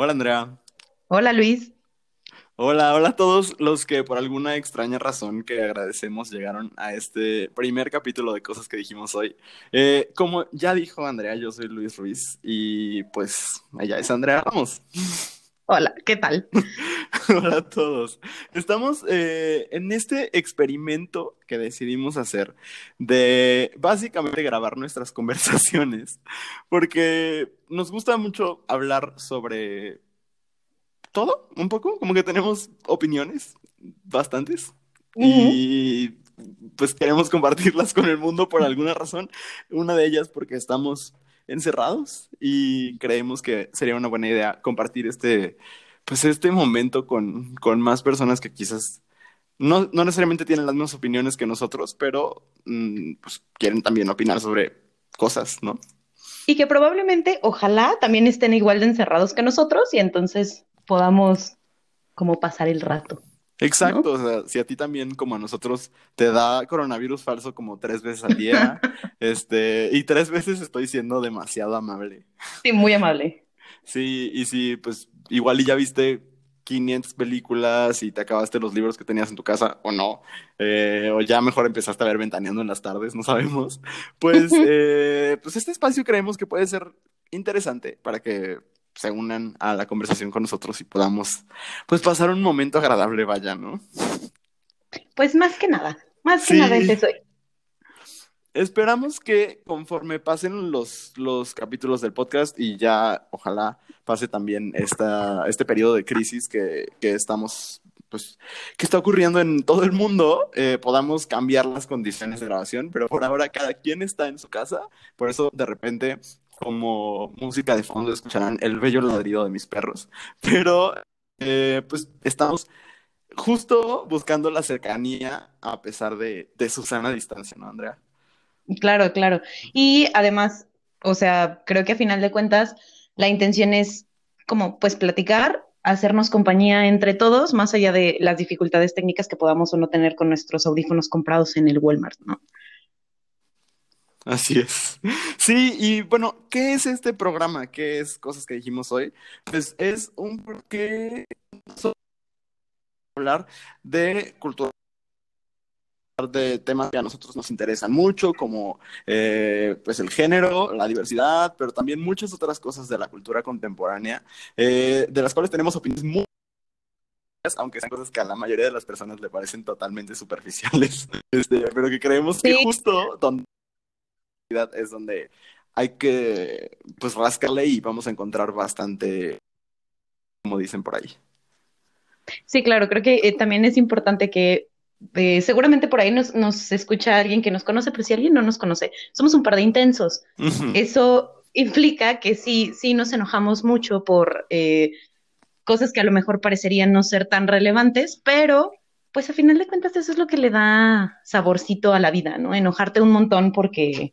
Hola Andrea. Hola Luis. Hola, hola a todos los que por alguna extraña razón que agradecemos llegaron a este primer capítulo de cosas que dijimos hoy. Eh, como ya dijo Andrea, yo soy Luis Ruiz y pues ella es Andrea Ramos. Hola, ¿qué tal? Hola a todos. Estamos eh, en este experimento que decidimos hacer de básicamente grabar nuestras conversaciones, porque nos gusta mucho hablar sobre todo, un poco, como que tenemos opiniones, bastantes, y pues queremos compartirlas con el mundo por alguna razón. Una de ellas porque estamos encerrados y creemos que sería una buena idea compartir este, pues este momento con, con más personas que quizás no, no, necesariamente tienen las mismas opiniones que nosotros, pero mm, pues, quieren también opinar sobre cosas, ¿no? Y que probablemente, ojalá, también estén igual de encerrados que nosotros y entonces podamos como pasar el rato. Exacto, o sea, si a ti también como a nosotros te da coronavirus falso como tres veces al día, este, y tres veces estoy siendo demasiado amable. Sí, muy amable. Sí, y si pues igual y ya viste 500 películas y te acabaste los libros que tenías en tu casa o no, eh, o ya mejor empezaste a ver ventaneando en las tardes, no sabemos, pues, eh, pues este espacio creemos que puede ser interesante para que se unan a la conversación con nosotros y podamos, pues, pasar un momento agradable, vaya, ¿no? Pues más que nada, más que nada es eso. Esperamos que conforme pasen los, los capítulos del podcast y ya ojalá pase también esta, este periodo de crisis que, que estamos, pues, que está ocurriendo en todo el mundo, eh, podamos cambiar las condiciones de grabación, pero por ahora cada quien está en su casa, por eso de repente como música de fondo escucharán el bello ladrido de mis perros. Pero, eh, pues, estamos justo buscando la cercanía a pesar de, de su sana distancia, ¿no, Andrea? Claro, claro. Y además, o sea, creo que a final de cuentas, la intención es como, pues, platicar, hacernos compañía entre todos, más allá de las dificultades técnicas que podamos o no tener con nuestros audífonos comprados en el Walmart, ¿no? Así es. Sí, y bueno, ¿qué es este programa? ¿Qué es cosas que dijimos hoy? Pues es un porque hablar de cultura de temas que a nosotros nos interesan mucho, como eh, pues el género, la diversidad, pero también muchas otras cosas de la cultura contemporánea, eh, de las cuales tenemos opiniones muy aunque sean cosas que a la mayoría de las personas le parecen totalmente superficiales, este, pero que creemos que justo donde es donde hay que pues rascarle y vamos a encontrar bastante, como dicen por ahí. Sí, claro, creo que eh, también es importante que eh, seguramente por ahí nos, nos, escucha alguien que nos conoce, pero si alguien no nos conoce, somos un par de intensos. Eso implica que sí, sí nos enojamos mucho por eh, cosas que a lo mejor parecerían no ser tan relevantes, pero pues a final de cuentas eso es lo que le da saborcito a la vida, ¿no? Enojarte un montón porque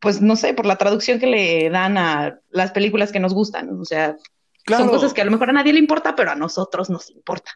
pues no sé, por la traducción que le dan a las películas que nos gustan. O sea, son cosas que a lo mejor a nadie le importa, pero a nosotros nos importa.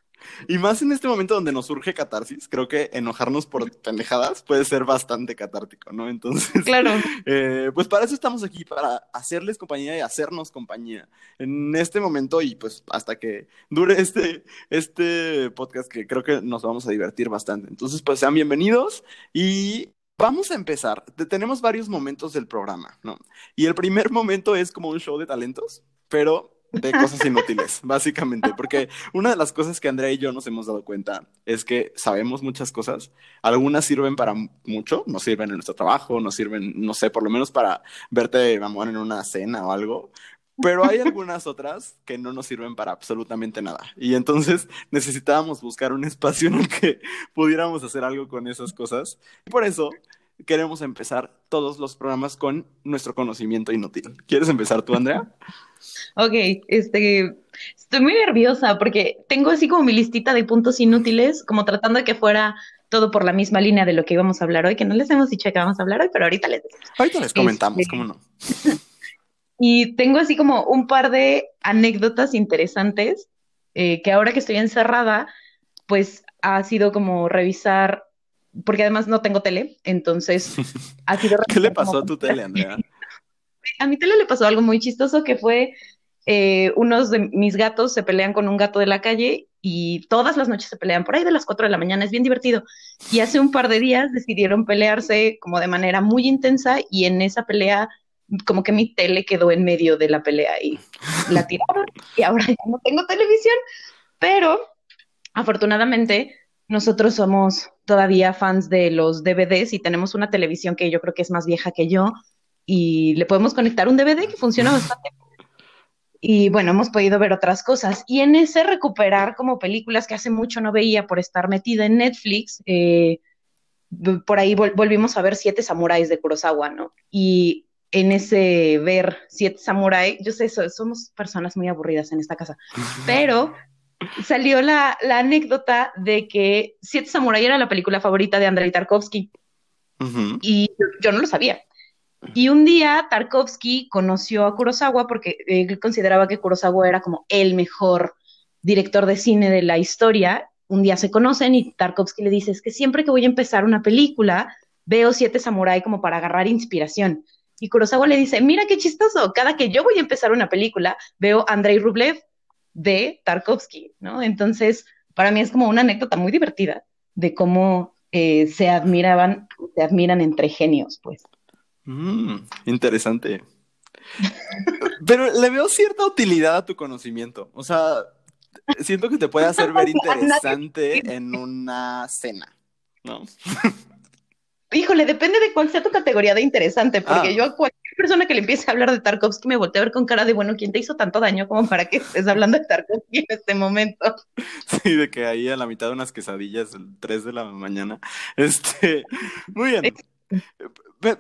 Y más en este momento donde nos surge catarsis, creo que enojarnos por pendejadas puede ser bastante catártico, ¿no? Entonces, claro. Eh, pues para eso estamos aquí, para hacerles compañía y hacernos compañía en este momento y pues hasta que dure este, este podcast que creo que nos vamos a divertir bastante. Entonces, pues sean bienvenidos y Vamos a empezar. Tenemos varios momentos del programa, ¿no? Y el primer momento es como un show de talentos, pero de cosas inútiles, básicamente, porque una de las cosas que Andrea y yo nos hemos dado cuenta es que sabemos muchas cosas, algunas sirven para mucho, nos sirven en nuestro trabajo, nos sirven, no sé, por lo menos para verte, amor, en una cena o algo, pero hay algunas otras que no nos sirven para absolutamente nada. Y entonces necesitábamos buscar un espacio en el que pudiéramos hacer algo con esas cosas. Y por eso queremos empezar todos los programas con nuestro conocimiento inútil. ¿Quieres empezar tú, Andrea? Ok, este, estoy muy nerviosa porque tengo así como mi listita de puntos inútiles, como tratando de que fuera todo por la misma línea de lo que íbamos a hablar hoy, que no les hemos dicho que vamos a hablar hoy, pero ahorita les Ahorita les comentamos, este, ¿cómo no? Y tengo así como un par de anécdotas interesantes eh, que ahora que estoy encerrada, pues ha sido como revisar, porque además no tengo tele, entonces ha sido... ¿Qué le pasó a tu tele, Andrea? A mi tele le pasó algo muy chistoso que fue eh, unos de mis gatos se pelean con un gato de la calle y todas las noches se pelean por ahí de las 4 de la mañana, es bien divertido. Y hace un par de días decidieron pelearse como de manera muy intensa y en esa pelea como que mi tele quedó en medio de la pelea y la tiraron y ahora ya no tengo televisión, pero afortunadamente nosotros somos todavía fans de los DVDs y tenemos una televisión que yo creo que es más vieja que yo y le podemos conectar un DVD que funciona bastante y bueno, hemos podido ver otras cosas. Y en ese recuperar como películas que hace mucho no veía por estar metida en Netflix, eh, por ahí volvimos a ver Siete Samuráis de Kurosawa, ¿no? Y en ese ver Siete Samuráis, yo sé, somos personas muy aburridas en esta casa, pero salió la, anécdota de que Siete Samuráis era la película favorita de Andrei Tarkovsky. Y yo no lo sabía. Y un día Tarkovsky conoció a Kurosawa porque él consideraba que Kurosawa era como el mejor director de cine de la historia. Un día se conocen y Tarkovsky le dice, es que siempre que voy a empezar una película, veo Siete Samurai como para agarrar inspiración. Y Kurosawa le dice, mira qué chistoso, cada que yo voy a empezar una película, veo Andrei Rublev de Tarkovsky, ¿no? Entonces, para mí es como una anécdota muy divertida de cómo eh, se admiraban, se admiran entre genios, pues. Mm, interesante. Pero le veo cierta utilidad a tu conocimiento. O sea, siento que te puede hacer ver interesante en una cena, ¿no? Híjole, depende de cuál sea tu categoría de interesante, porque ah. yo a cualquier persona que le empiece a hablar de Tarkovsky me volteo a ver con cara de, bueno, ¿quién te hizo tanto daño como para que estés hablando de Tarkovsky en este momento? Sí, de que ahí a la mitad de unas quesadillas, el 3 de la mañana. Este, muy bien.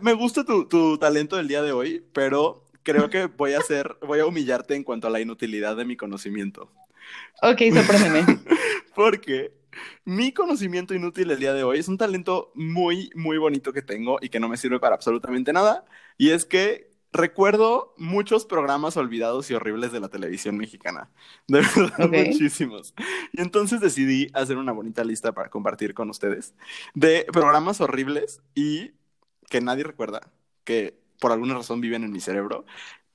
Me, gusta tu, talento del día de hoy, pero creo que voy a hacer, voy a humillarte en cuanto a la inutilidad de mi conocimiento. Ok, sorpréndeme. Porque mi conocimiento inútil el día de hoy es un talento muy, muy bonito que tengo y que no me sirve para absolutamente nada. Y es que recuerdo muchos programas olvidados y horribles de la televisión mexicana. De verdad, muchísimos. Y entonces decidí hacer una bonita lista para compartir con ustedes de programas horribles y que nadie recuerda, que por alguna razón viven en mi cerebro.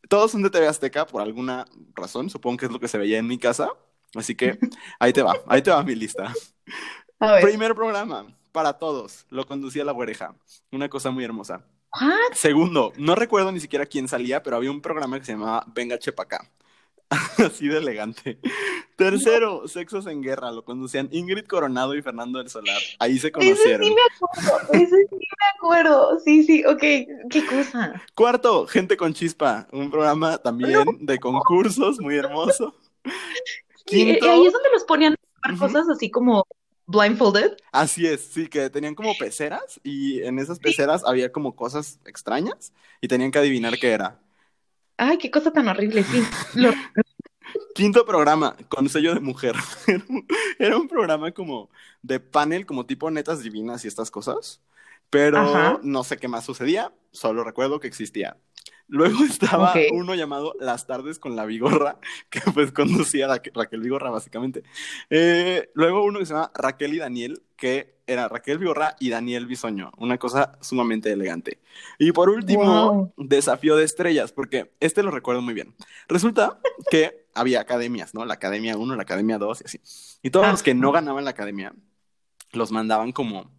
Todos son de TV Azteca por alguna razón, supongo que es lo que se veía en mi casa. Así que ahí te va, ahí te va mi lista. Primer programa, para todos, lo conducía la oreja, una cosa muy hermosa. Segundo, no recuerdo ni siquiera quién salía, pero había un programa que se llamaba Venga Chepacá. Así de elegante. Tercero, Sexos en Guerra. Lo conducían Ingrid Coronado y Fernando del Solar. Ahí se conocieron. sí me acuerdo. Ese sí me acuerdo. Sí, sí, ok. Qué cosa. Cuarto, Gente con Chispa. Un programa también de concursos muy hermoso. Quinto... Y ahí es donde los ponían cosas así como blindfolded. Así es, sí, que tenían como peceras y en esas peceras había como cosas extrañas y tenían que adivinar qué era. Ay, qué cosa tan horrible, sí. Quinto programa, con sello de mujer. Era un programa como de panel, como tipo netas divinas y estas cosas. Pero no sé qué más sucedía, solo recuerdo que existía. Luego estaba uno llamado Las tardes con la Vigorra, que pues conducía Raquel Vigorra básicamente. Eh, luego uno que se llama Raquel y Daniel, que era Raquel Vigorra y Daniel Bisoño, una cosa sumamente elegante. Y por último, Desafío de Estrellas, porque este lo recuerdo muy bien. Resulta que había academias, ¿no? La Academia 1, la Academia 2 y así. Y todos los que no ganaban la academia los mandaban como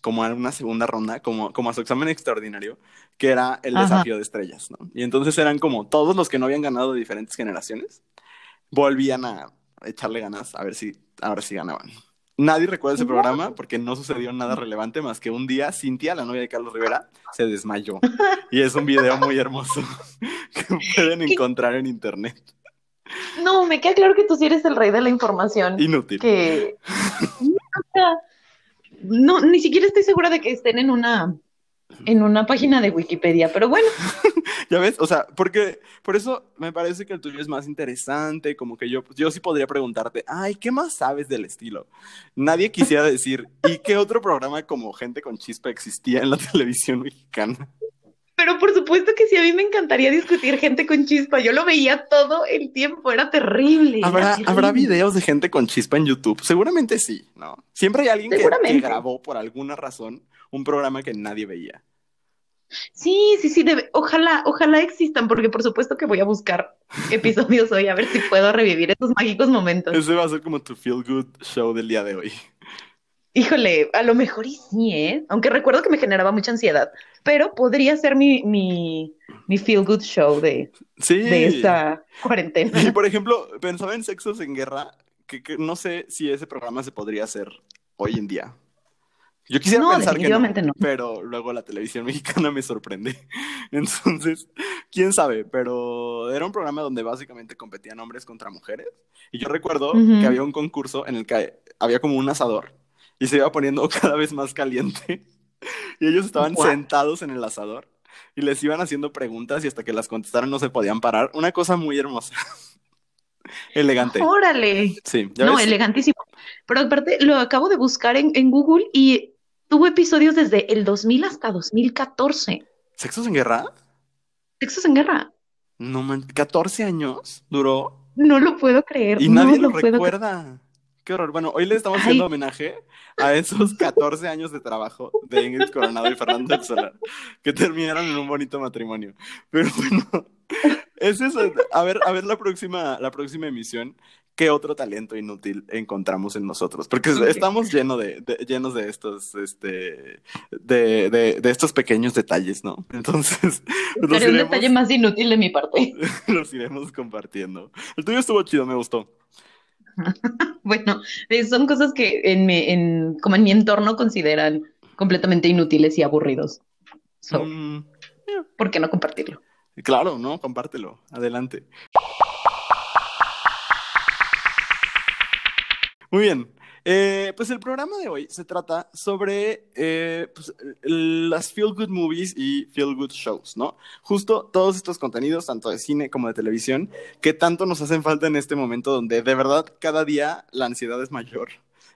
como a una segunda ronda, como, como a su examen extraordinario, que era el desafío de estrellas, ¿no? Y entonces eran como todos los que no habían ganado de diferentes generaciones, volvían a echarle ganas a ver si, a ver si ganaban. Nadie recuerda ese programa porque no sucedió nada relevante más que un día Cintia, la novia de Carlos Rivera, se desmayó. Y es un video muy hermoso que pueden encontrar en internet. No, me queda claro que tú sí eres el rey de la información. Inútil. Que no, ni siquiera estoy segura de que estén en una en una página de Wikipedia, pero bueno. ya ves, o sea, porque por eso me parece que el tuyo es más interesante, como que yo, yo sí podría preguntarte, ay, ¿qué más sabes del estilo? Nadie quisiera decir, ¿y qué otro programa como Gente con Chispa existía en la televisión mexicana? Pero por supuesto que sí, a mí me encantaría discutir gente con chispa. Yo lo veía todo el tiempo, era terrible. ¿Habrá, videos de gente con chispa en YouTube? Seguramente sí, ¿no? Siempre hay alguien que, grabó por alguna razón un programa que nadie veía. Sí, sí, sí, debe. Ojalá, ojalá existan, porque por supuesto que voy a buscar episodios hoy a ver si puedo revivir esos mágicos momentos. Ese va a ser como tu feel good show del día de hoy. Híjole, a lo mejor y sí, ¿eh? Aunque recuerdo que me generaba mucha ansiedad, pero podría ser mi, mi, mi feel good show de, Sí. de esta cuarentena. Y por ejemplo, pensaba en Sexos en Guerra, que, que no sé si ese programa se podría hacer hoy en día. Yo quisiera No, pensar que no, no. pero luego la televisión mexicana me sorprende. Entonces, quién sabe, pero era un programa donde básicamente competían hombres contra mujeres. Y yo recuerdo Ujú. que había un concurso en el que había como un asador y se iba poniendo cada vez más caliente. Y ellos estaban sentados en el asador y les iban haciendo preguntas y hasta que las contestaran no se podían parar. Una cosa muy hermosa. Elegante. Órale. Sí, ya No, ves. elegantísimo. Pero aparte lo acabo de buscar en, en Google y tuvo episodios desde el 2000 hasta 2014. ¿Sexos en guerra? Sexos en guerra. No man, 14 años duró No lo puedo creer. y no nadie lo creer. recuerda. Qué horror. Bueno, hoy le estamos Ay. haciendo homenaje a esos 14 años de trabajo de Ingrid Coronado y Fernando del Solar, que terminaron en un bonito matrimonio. Pero bueno, es eso. A ver, a ver la próxima, la próxima emisión, qué otro talento inútil encontramos en nosotros. Porque estamos lleno de, de- llenos de estos, este, de, de, de estos pequeños detalles, ¿no? Entonces, los Sería un iremos, detalle más inútil de mi parte. los iremos compartiendo. El tuyo estuvo chido, me gustó. Bueno, eh, son cosas que en mi, en, como en mi entorno consideran completamente inútiles y aburridos. So, Mm, ¿por qué no compartirlo? Claro, ¿no? Compártelo. Adelante. Muy bien. Eh, pues el programa de hoy se trata sobre eh, pues, las feel good movies y feel good shows, ¿no? Justo todos estos contenidos, tanto de cine como de televisión, que tanto nos hacen falta en este momento donde de verdad cada día la ansiedad es mayor.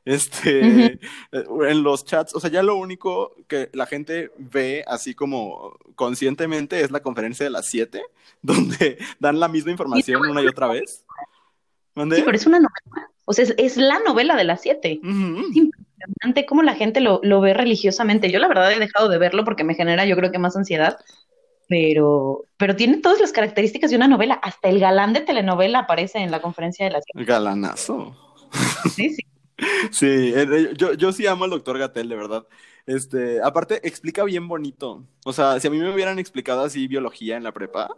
Este, en los chats, o sea, ya lo único que la gente ve así como conscientemente es la conferencia de las 7, donde dan la misma información una y otra vez. Sí, pero es una novela. O sea, es, es la novela de las siete. Es impresionante cómo la gente lo, lo ve religiosamente. Yo la verdad he dejado de verlo porque me genera yo creo que más ansiedad, pero, pero tiene todas las características de una novela. Hasta el galán de telenovela aparece en la conferencia de las siete. Galanazo. Sí, sí. Sí, eh, eh, yo, yo sí amo al doctor Gatel, de verdad. Este, aparte, explica bien bonito. O sea, si a mí me hubieran explicado así biología en la prepa,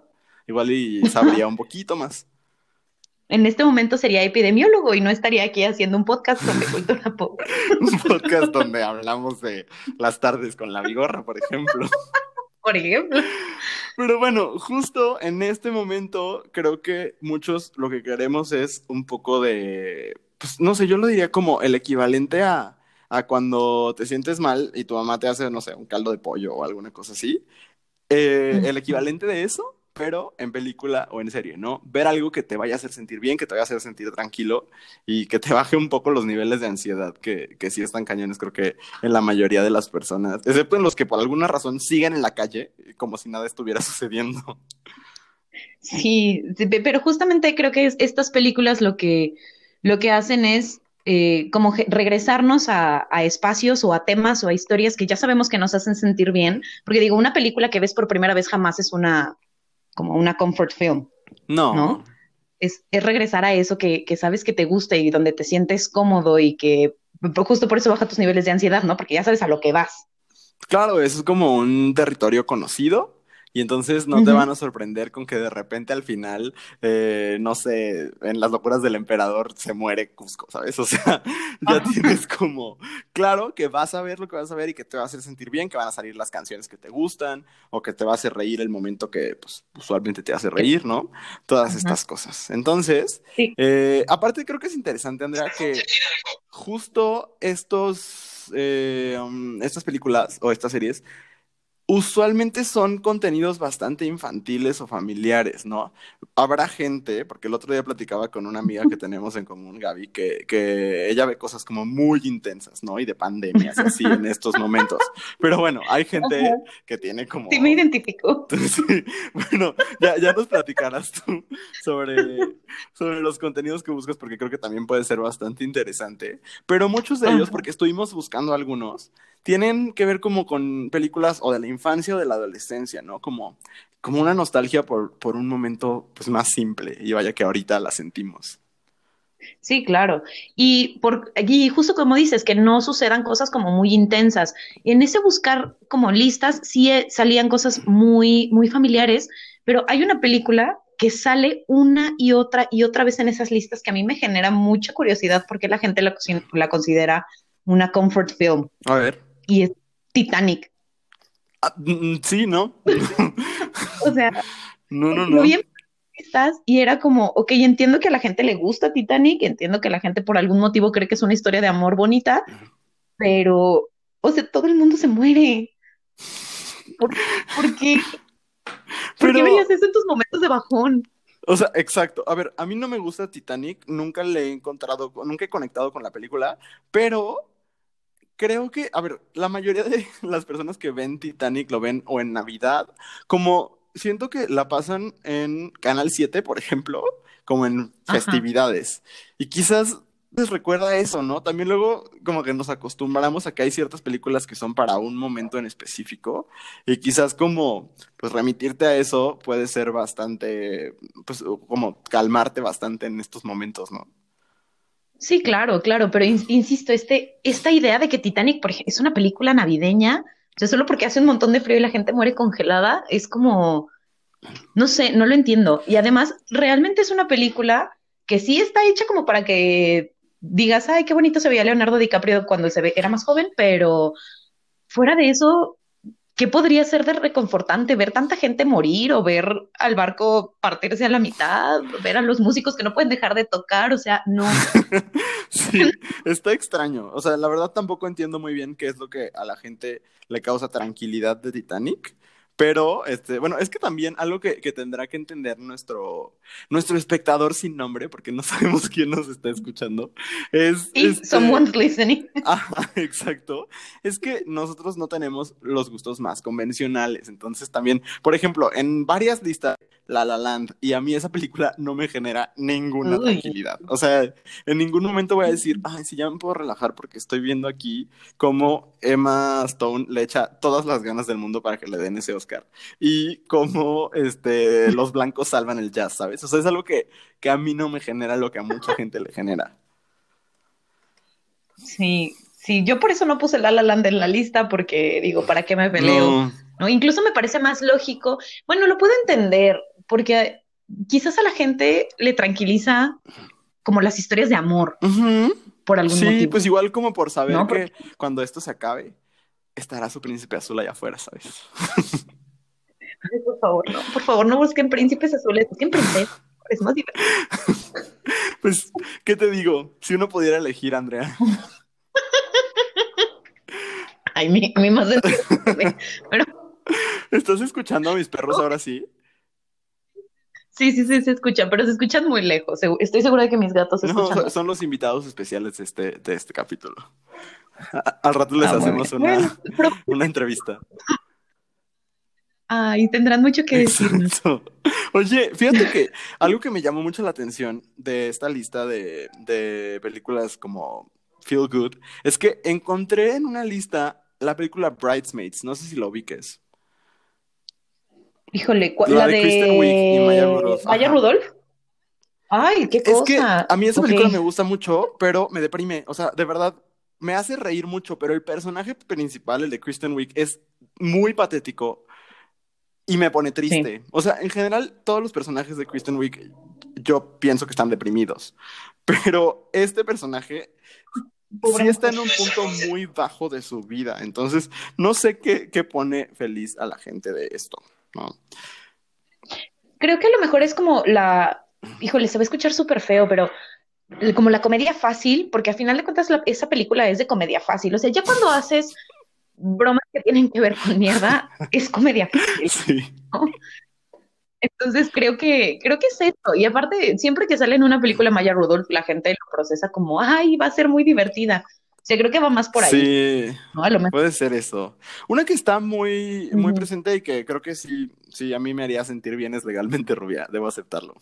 igual y sabría un poquito más. En este momento sería epidemiólogo y no estaría aquí haciendo un podcast sobre cultura pop. Un podcast donde hablamos de las tardes con la vigorra, por ejemplo. Por ejemplo. Pero bueno, justo en este momento creo que muchos lo que queremos es un poco de, pues no sé, yo lo diría como el equivalente a, a cuando te sientes mal y tu mamá te hace, no sé, un caldo de pollo o alguna cosa así. Eh, el equivalente de eso, pero en película o en serie, ¿no? Ver algo que te vaya a hacer sentir bien, que te vaya a hacer sentir tranquilo y que te baje un poco los niveles de ansiedad que, que sí están cañones, creo que en la mayoría de las personas, excepto en los que por alguna razón siguen en la calle como si nada estuviera sucediendo. Sí, sí, pe- pero justamente creo que es- estas películas lo que, lo que hacen es eh, como regresarnos a espacios o a temas o a historias que ya sabemos que nos hacen sentir bien, porque digo, una película que ves por primera vez jamás es una como una comfort film, No. ¿no? Es, es regresar a eso que, que sabes que te gusta y donde te sientes cómodo y que justo por eso baja tus niveles de ansiedad, ¿no? Porque ya sabes a lo que vas. Claro, eso es como un territorio conocido y entonces no te van a sorprender con que de repente al final, eh, no sé, en las locuras del emperador se muere Cusco, ¿sabes? O sea, ya Ajá. tienes como, claro que vas a ver lo que vas a ver y que te va a hacer sentir bien, que van a salir las canciones que te gustan o que te va a hacer reír el momento que pues, usualmente te hace reír, ¿no? Todas Ajá. estas cosas. Entonces, Sí. eh, aparte creo que es interesante, Andrea, que justo estos, eh, um, estas películas o estas series usualmente son contenidos bastante infantiles o familiares, ¿no? Habrá gente, porque el otro día platicaba con una amiga que tenemos en común, Gaby, que, que ella ve cosas como muy intensas, ¿no? Y de pandemias, así, en estos momentos. Pero bueno, hay gente Ajá. que tiene como... Sí, me identifico. Sí, bueno, ya, ya nos platicarás tú sobre, sobre los contenidos que buscas, porque creo que también puede ser bastante interesante. Pero muchos de ellos, Ajá. porque estuvimos buscando algunos, tienen que ver como con películas o de la infancia o de la adolescencia, ¿no? Como, como una nostalgia por, por un momento pues, más simple y vaya que ahorita la sentimos. Sí, claro. Y, por, y justo como dices, que no sucedan cosas como muy intensas. En ese buscar como listas sí eh, salían cosas muy, muy familiares, pero hay una película que sale una y otra y otra vez en esas listas que a mí me genera mucha curiosidad porque la gente la, la considera una comfort film. A ver. Y es Titanic. Ah, mm, sí, ¿no? o sea, no, no, no. Bien y era como, ok, entiendo que a la gente le gusta Titanic, entiendo que la gente por algún motivo cree que es una historia de amor bonita, pero, o sea, todo el mundo se muere. ¿Por, qué? ¿Por qué verías eso en tus momentos de bajón? O sea, exacto. A ver, a mí no me gusta Titanic, nunca le he encontrado, nunca he conectado con la película, pero creo que, a ver, la mayoría de las personas que ven Titanic lo ven o en Navidad, como siento que la pasan en Canal 7, por ejemplo, como en festividades. Y quizás les recuerda eso, ¿no? También luego como que nos acostumbramos a que hay ciertas películas que son para un momento en específico y quizás como pues remitirte a eso puede ser bastante, pues como calmarte bastante en estos momentos, ¿no? Sí, claro, claro, pero insisto, este, esta idea de que Titanic, por ejemplo, es una película navideña, o sea, solo porque hace un montón de frío y la gente muere congelada, es como, no sé, no lo entiendo. Y además, realmente es una película que sí está hecha como para que digas, ay, qué bonito se veía Leonardo DiCaprio cuando se ve, era más joven, pero fuera de eso, ¿qué podría ser de reconfortante ver tanta gente morir o ver al barco partirse a la mitad, ver a los músicos que no pueden dejar de tocar? O sea, no. sí, está extraño. O sea, la verdad tampoco entiendo muy bien qué es lo que a la gente le causa tranquilidad de Titanic. Pero, este, bueno, es que también algo que, tendrá que entender nuestro, nuestro espectador sin nombre, porque no sabemos quién nos está escuchando, es... Este, someone's listening. exacto. Es que nosotros no tenemos los gustos más convencionales. Entonces también, por ejemplo, en varias listas, La La Land, y a mí esa película no me genera ninguna tranquilidad. O sea, en ningún momento voy a decir, ay, sí, ya me puedo relajar porque estoy viendo aquí cómo Emma Stone le echa todas las ganas del mundo para que le den ese Oscar. Y cómo este, los blancos salvan el jazz, ¿sabes? O sea, es algo que, que a mí no me genera lo que a mucha gente le genera. Sí, sí, yo por eso no puse La La Land en la lista, porque digo, ¿para qué me peleo? No. Incluso me parece más lógico. Bueno, lo puedo entender, porque quizás a la gente le tranquiliza como las historias de amor. Por algún motivo. Sí, pues igual como por saber que cuando esto se acabe, estará su príncipe azul allá afuera, ¿sabes? por favor, no. Por favor, no busquen príncipes azules, busquen princesas. Es más divertido. Pues, ¿qué te digo? Si uno pudiera elegir, Andrea. Ay, mi, mi más Pero... ¿Estás escuchando a mis perros ahora sí? Sí, sí, sí, se escuchan, pero se escuchan muy lejos. Estoy segura de que mis gatos se no, Son los invitados especiales de este, de este capítulo. Al rato les ah, hacemos una, una entrevista. Ay, tendrán mucho que decir. Oye, fíjate que algo que me llamó mucho la atención de esta lista de, de películas como Feel Good es que encontré en una lista la película Bridesmaids. No sé si lo ubiques. Híjole, la, de, Kristen Wiig y Maya Rudolph. Maya Rudolph. Ay, qué cosa. Es que a mí esa película me gusta mucho, pero me deprime. O sea, de verdad, me hace reír mucho, pero el personaje principal, el de Kristen Wiig, es muy patético y me pone triste. O sea, en general, todos los personajes de Kristen Wiig, yo pienso que están deprimidos. Pero este personaje sí está en un punto muy bajo de su vida. Entonces, no sé qué, qué pone feliz a la gente de esto. ¿no? Creo que a lo mejor es como la. Híjole, se va a escuchar súper feo, pero como la comedia fácil, porque al final de cuentas esa película es de comedia fácil. O sea, ya cuando haces bromas que tienen que ver con mierda, es comedia Sí. Entonces creo que, creo que es eso. Y aparte, siempre que sale en una película Maya Rudolph, la gente lo procesa como, ay, va a ser muy divertida. O sea, creo que va más por ahí. Sí, puede ser eso. Una que está muy, muy presente y que creo que sí, sí, a mí me haría sentir bien es Legalmente Rubia, debo aceptarlo.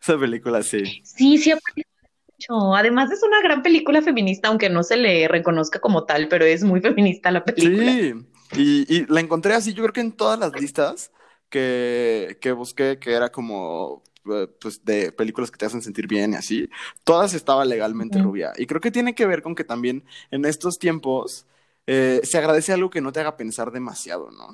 Esa película sí. Sí, sí, mucho. Además es una gran película feminista, aunque no se le reconozca como tal, pero es muy feminista la película. Sí, y, y la encontré así, yo creo que en todas las listas que, que busqué, que era como eh, pues de películas que te hacen sentir bien y así, todas estaba legalmente rubia. Y creo que tiene que ver con que también en estos tiempos eh, se agradece algo que no te haga pensar demasiado, ¿no?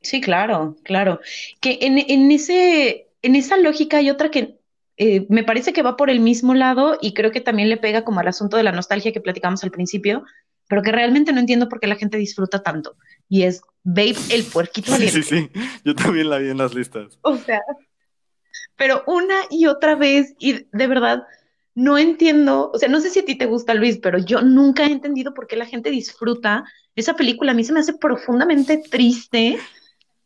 Sí, claro, claro. Que en, en ese, en esa lógica hay otra que eh, me parece que va por el mismo lado y creo que también le pega como al asunto de la nostalgia que platicamos al principio, pero que realmente no entiendo por qué la gente disfruta tanto. Y es Babe el puerquito valiente. Sí, sí, sí. Yo también la vi en las listas. O sea, pero una y otra vez, y de verdad, no entiendo, o sea, no sé si a ti te gusta Luis, pero yo nunca he entendido por qué la gente disfruta esa película. A mí se me hace profundamente triste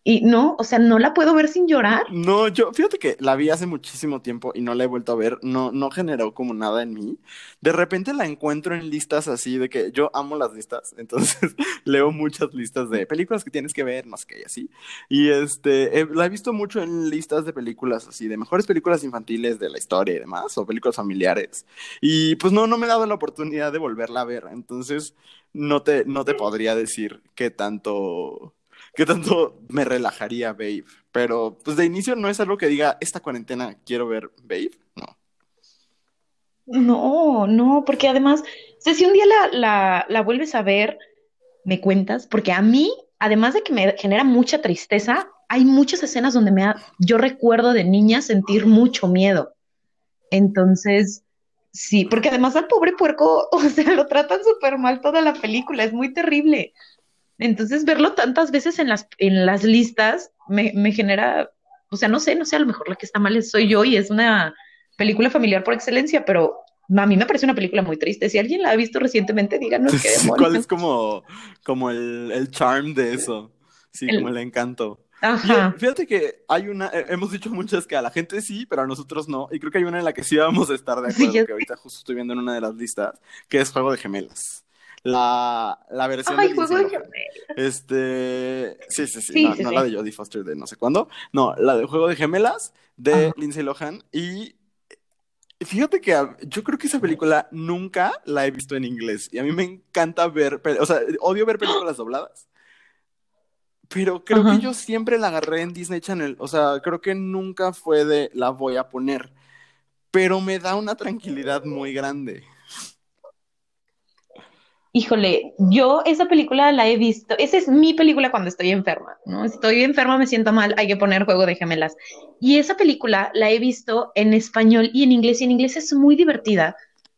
y no, o sea, no la puedo ver sin llorar. No, yo, fíjate que la vi hace muchísimo tiempo y no la he vuelto a ver, no, no generó como nada en mí. De repente la encuentro en listas así de que yo amo las listas, entonces leo muchas listas de películas que tienes que ver, más que así. Y este, la he visto mucho en listas de películas así, de mejores películas infantiles de la historia y demás, o películas familiares. Y pues no, no me he dado la oportunidad de volverla a ver, entonces no te, no te podría decir qué tanto qué tanto me relajaría Babe. Pero pues de inicio no es algo que diga, esta cuarentena quiero ver Babe, no. No, no, porque además, si un día la, la, vuelves a ver, me cuentas, porque a mí, además de que me genera mucha tristeza, hay muchas escenas donde me yo recuerdo de niña sentir mucho miedo. Entonces, sí, porque además al pobre puerco, o sea, lo tratan súper mal toda la película, es muy terrible. Entonces, verlo tantas veces en las, en las listas me, me genera, o sea, no sé, no sé, a lo mejor la que está mal soy yo y es una película familiar por excelencia, pero a mí me parece una película muy triste. Si alguien la ha visto recientemente, díganos qué demonios. ¿Cuál es como, como el, el charm de eso? Sí, como el encanto. Ajá. fíjate que hay una, eh, hemos dicho muchas que a la gente sí, pero a nosotros no. Y creo que hay una en la que sí vamos a estar de acuerdo, que ahorita justo estoy viendo en una de las listas, que es Juego de Gemelas la, la versión Ay, de juego de Este, sí, sí, sí, no, la de Jodie Foster de no sé cuándo, no, la de Juego de Gemelas de Lindsay Lohan. Y fíjate que yo creo que esa película nunca la he visto en inglés. Y a mí me encanta ver, o sea, odio ver películas dobladas. Pero creo que yo siempre la agarré en Disney Channel, o sea, creo que nunca fue de la voy a poner, pero me da una tranquilidad muy grande. Híjole, yo esa película la he visto, esa es mi película cuando estoy enferma, ¿no? Estoy enferma, me siento mal, hay que poner Juego de Gemelas. Y esa película la he visto en español y en inglés, y en inglés es muy divertida,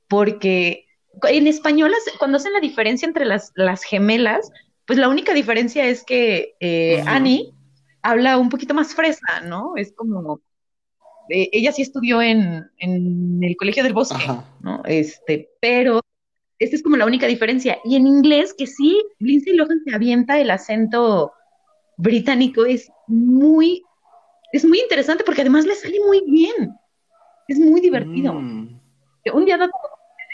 porque en español, cuando hacen la diferencia entre las, las gemelas, pues la única diferencia es que eh, Annie habla un poquito más fresa, ¿no? Es como, eh, ella sí estudió en, en, el Colegio del Bosque, ¿no? Este, pero esta es como la única diferencia. Y en inglés, que sí, Lindsay Lohan se avienta el acento británico, es muy, es muy interesante porque además le sale muy bien. Es muy divertido. Mm. Un día da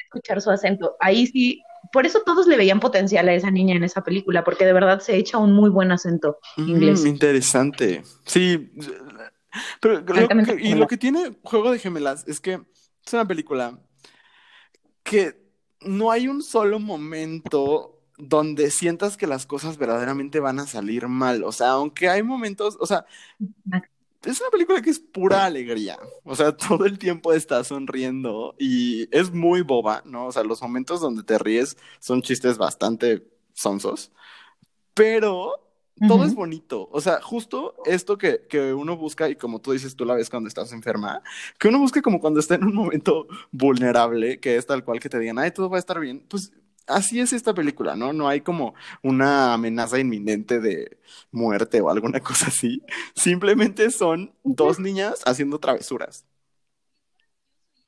escuchar su acento. Ahí sí, por eso todos le veían potencial a esa niña en esa película, porque de verdad se echa un muy buen acento mm, inglés. Interesante. Sí, pero y lo que tiene Juego de Gemelas es que es una película que no hay un solo momento donde sientas que las cosas verdaderamente van a salir mal. O sea, aunque hay momentos, o sea, es una película que es pura alegría. O sea, todo el tiempo estás sonriendo y es muy boba, ¿no? O sea, los momentos donde te ríes son chistes bastante sonsos, pero todo es bonito. O sea, justo esto que, que, uno busca, y como tú dices, tú la ves cuando estás enferma, que uno busca como cuando está en un momento vulnerable, que es tal cual que te digan, ay, todo va a estar bien. Pues así es esta película, ¿no? No hay como una amenaza inminente de muerte o alguna cosa así. Simplemente son dos niñas haciendo travesuras.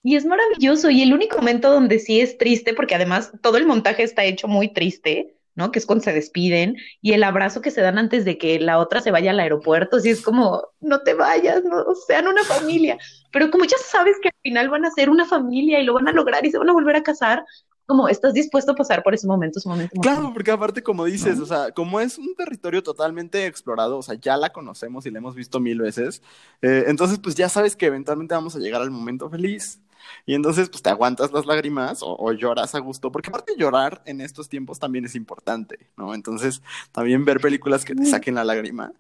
Y es maravilloso. Y el único momento donde sí es triste, porque además todo el montaje está hecho muy triste, ¿no? Que es cuando se despiden y el abrazo que se dan antes de que la otra se vaya al aeropuerto, así es como, no te vayas, no sean una familia. Pero como ya sabes que al final van a ser una familia y lo van a lograr y se van a volver a casar, como estás dispuesto a pasar por ese momento, ese momento. Claro, porque aparte, como dices, o sea, como es un territorio totalmente explorado, o sea, ya la conocemos y la hemos visto mil veces, eh, entonces pues ya sabes que eventualmente vamos a llegar al momento feliz. Y entonces, pues te aguantas las lágrimas o, lloras a gusto, porque aparte llorar en estos tiempos también es importante, ¿no? Entonces, también ver películas que te saquen la lágrima,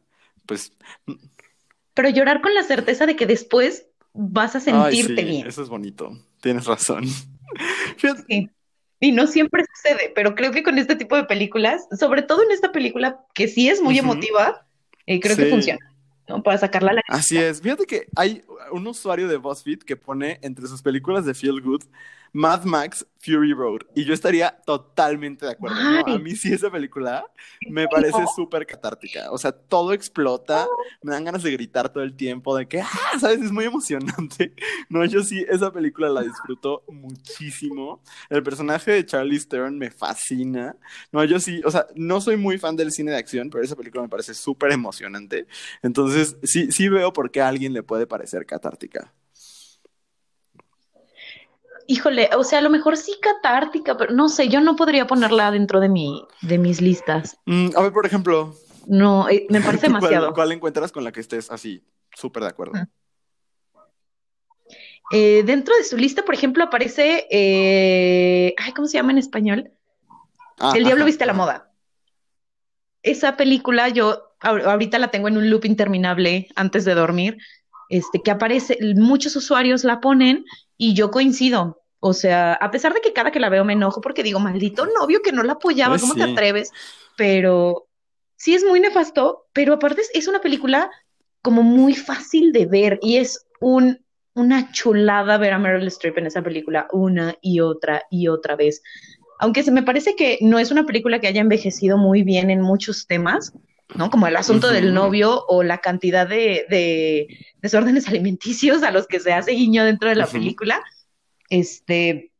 pues... Mm. Pero llorar con la certeza de que después vas a sentirte bien. Eso es bonito, tienes razón. Sí. Y no siempre sucede, pero creo que con este tipo de películas, sobre todo en esta película que sí es muy emotiva, eh, creo que funciona. ¿No? Para sacarla a la Así es. Fíjate que hay un usuario de BuzzFeed que pone entre sus películas de Feel Good Mad Max Fury Road. Y yo estaría totalmente de acuerdo. A mí sí esa película me parece súper catártica. O sea, todo explota. Me dan ganas de gritar todo el tiempo, de que, ah, ¿sabes? Es muy emocionante. No, yo sí, esa película la disfruto muchísimo. El personaje de Charlie Stern me fascina. No, yo sí, o sea, no soy muy fan del cine de acción, pero esa película me parece súper emocionante. Entonces, sí, sí veo por qué a alguien le puede parecer catártica híjole, o sea, a lo mejor sí catártica, pero no sé, yo no podría ponerla dentro de mi, de mis listas. Mm, a ver, por ejemplo. No, eh, me parece demasiado. ¿Cuál, encuentras con la que estés así, súper de acuerdo? Eh, dentro de su lista, por ejemplo, aparece, eh, ay, ¿cómo se llama en español? Ah, El diablo viste a la moda. Esa película yo ahorita la tengo en un loop interminable antes de dormir, este, que aparece, muchos usuarios la ponen y yo coincido. O sea, a pesar de que cada que la veo me enojo porque digo, maldito novio que no la apoyaba, pues ¿cómo te atreves? Pero sí es muy nefasto, pero aparte es, una película como muy fácil de ver y es un, una chulada ver a Meryl Streep en esa película una y otra y otra vez. Aunque se me parece que no es una película que haya envejecido muy bien en muchos temas, ¿no? Como el asunto del novio o la cantidad de, desórdenes alimenticios a los que se hace guiño dentro de la película. Este,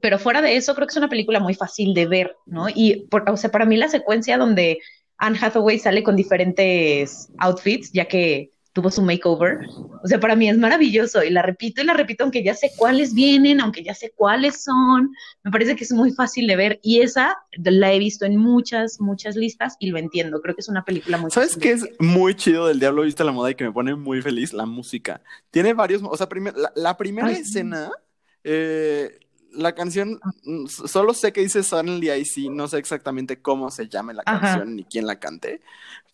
pero fuera de eso, creo que es una película muy fácil de ver, ¿no? Y, o sea, para mí la secuencia donde Anne Hathaway sale con diferentes outfits, ya que tuvo su makeover. O sea, para mí es maravilloso y la repito y la repito, aunque ya sé cuáles vienen, aunque ya sé cuáles son. Me parece que es muy fácil de ver y esa la he visto en muchas, muchas listas y lo entiendo. Creo que es una película muy ¿Sabes qué es muy chido del Diablo Viste la Moda y que me pone muy feliz? La música. Tiene varios, o sea, la, primera escena. Eh, la canción, mm, solo sé que dice Suddenly I See, no sé exactamente cómo se llame la canción ni quién la cante,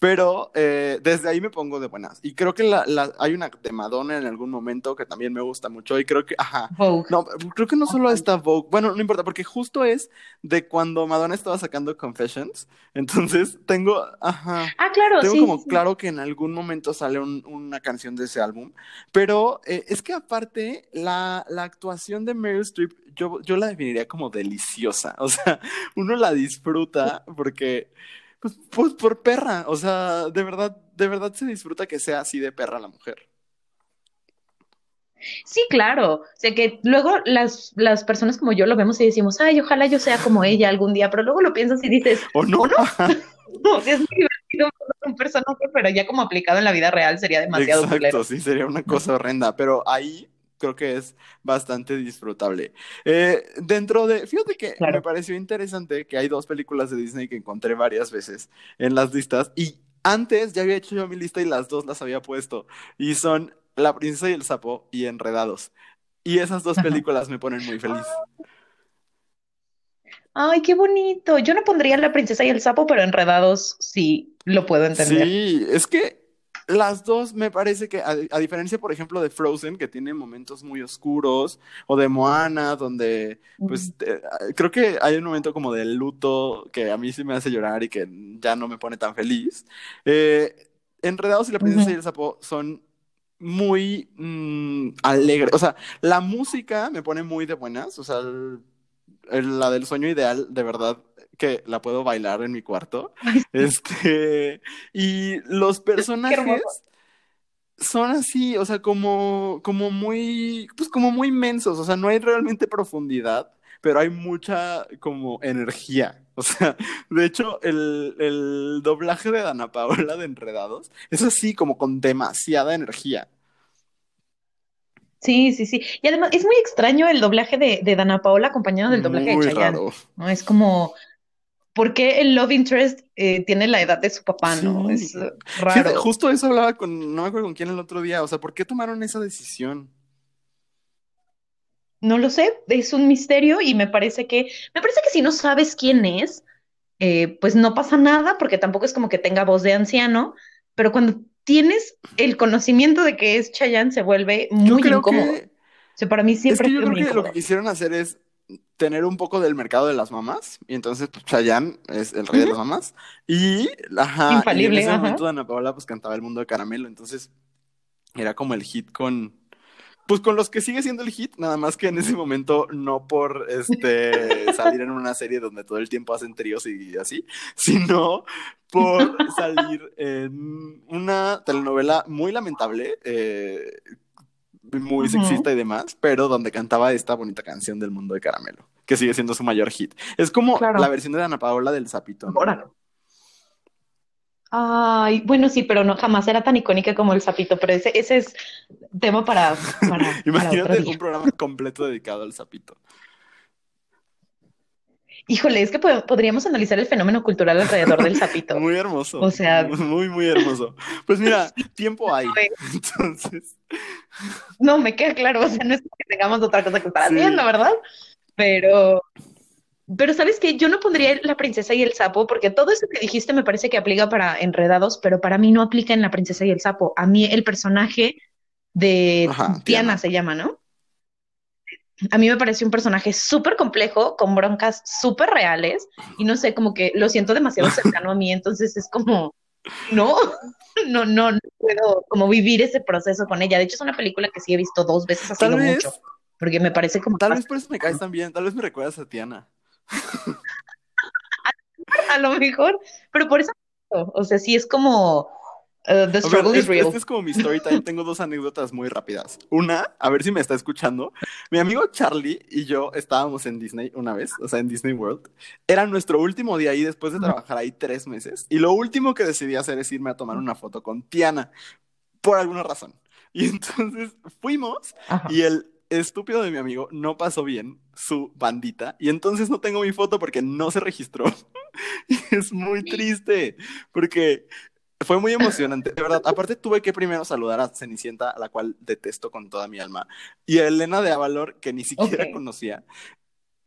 pero eh, desde ahí me pongo de buenas. Y creo que la, hay una de Madonna en algún momento que también me gusta mucho. Y creo que, ajá. No, creo que no solo está Vogue. Bueno, no importa, porque justo es de cuando Madonna estaba sacando Confessions. Entonces tengo, ajá. Ah, claro. Tengo como claro que en algún momento sale una canción de ese álbum. Pero eh, es que aparte, la, la actuación de Meryl Streep, yo, yo la definiría como deliciosa. O sea, uno la disfruta porque pues, pues por perra, o sea, de verdad, de verdad se disfruta que sea así de perra la mujer. Sí, claro. O sea que luego las, las personas como yo lo vemos y decimos, ay, ojalá yo sea como ella algún día, pero luego lo piensas y dices, ¿o no? no? no es muy divertido un personaje, pero ya como aplicado en la vida real sería demasiado Exacto, sí, sería una cosa horrenda, pero ahí creo que es bastante disfrutable. Eh, dentro de, fíjate que me pareció interesante que hay dos películas de Disney que encontré varias veces en las listas y antes ya había hecho yo mi lista y las dos las había puesto y son La princesa y el sapo y Enredados. Y esas dos películas me ponen muy feliz. Ay, qué bonito. Yo no pondría La princesa y el sapo, pero Enredados sí lo puedo entender. Sí, es que las dos me parece que, a, diferencia, por ejemplo, de Frozen, que tiene momentos muy oscuros, o de Moana, donde, pues, creo que hay un momento como de luto que a mí sí me hace llorar y que ya no me pone tan feliz. Eh, Enredados y la princesa y el sapo son muy mm, alegres. O sea, la música me pone muy de buenas. O sea, la del sueño ideal, de verdad, que la puedo bailar en mi cuarto. Este, y los personajes son así, o sea, como, como muy, pues como muy inmensos, o sea, no hay realmente profundidad, pero hay mucha como energía. O sea, de hecho, el, el doblaje de Dana Paola de Enredados es así como con demasiada energía. Sí, sí, sí. Y además es muy extraño el doblaje de, de Dana Paola acompañado del doblaje de Chayanne. ¿no? Es como, ¿por qué el love interest eh, tiene la edad de su papá, no? Es raro. justo eso hablaba con, no me acuerdo con quién el otro día, o sea, ¿por qué tomaron esa decisión? no lo sé, es un misterio y me parece que, me parece que si no sabes quién es, eh, pues no pasa nada porque tampoco es como que tenga voz de anciano, pero cuando tienes el conocimiento de que es Chayanne se vuelve muy incómodo. O sea, para mí siempre es que yo creo que lo que quisieron hacer es tener un poco del mercado de las mamás y entonces pues Chayanne es el rey de las mamás y ajá, Infalible, y en ese momento Ana Paola pues cantaba El mundo de caramelo, entonces era como el hit con pues con los que sigue siendo el hit, nada más que en ese momento no por este salir en una serie donde todo el tiempo hacen tríos y así, sino por salir en una telenovela muy lamentable, eh, muy sexista y demás, pero donde cantaba esta bonita canción del mundo de caramelo, que sigue siendo su mayor hit. Es como la versión de Ana Paola del Zapito. ¿no? Ay, bueno, sí, pero no jamás era tan icónica como el sapito, pero ese, ese es tema para. Imagínate un programa completo dedicado al sapito. Híjole, es que podríamos analizar el fenómeno cultural alrededor del sapito. Muy hermoso. O sea. Muy, muy hermoso. Pues mira, tiempo hay. Entonces. No, me queda claro. O sea, no es que tengamos otra cosa que estar haciendo, ¿verdad? Pero pero sabes que yo no pondría la princesa y el sapo, porque todo eso que dijiste me parece que aplica para enredados, pero para mí no aplica en la princesa y el sapo. A mí el personaje de Tiana, se llama, ¿no? A mí me parece un personaje súper complejo, con broncas súper reales, y no sé, como que lo siento demasiado cercano a mí, entonces es como, no, no, no, no puedo como vivir ese proceso con ella. De hecho, es una película que sí he visto dos veces, ha sido mucho, porque me parece como... Tal vez por eso me caes tan bien, tal vez me recuerdas a Tiana. a lo mejor, pero por eso, o sea, sí es como uh, the struggle is real. Este es como mi story time. Tengo dos anécdotas muy rápidas. Una, a ver si me está escuchando. Mi amigo Charlie y yo estábamos en Disney una vez, o sea, en Disney World. Era nuestro último día ahí después de trabajar ahí tres meses. Y lo último que decidí hacer es irme a tomar una foto con Tiana, por alguna razón. Y entonces fuimos y el estúpido de mi amigo no pasó bien su bandita y entonces no tengo mi foto porque no se registró. y es muy triste porque fue muy emocionante, de verdad. Aparte tuve que primero saludar a Cenicienta, a la cual detesto con toda mi alma, y a Elena de Avalor, que ni siquiera conocía.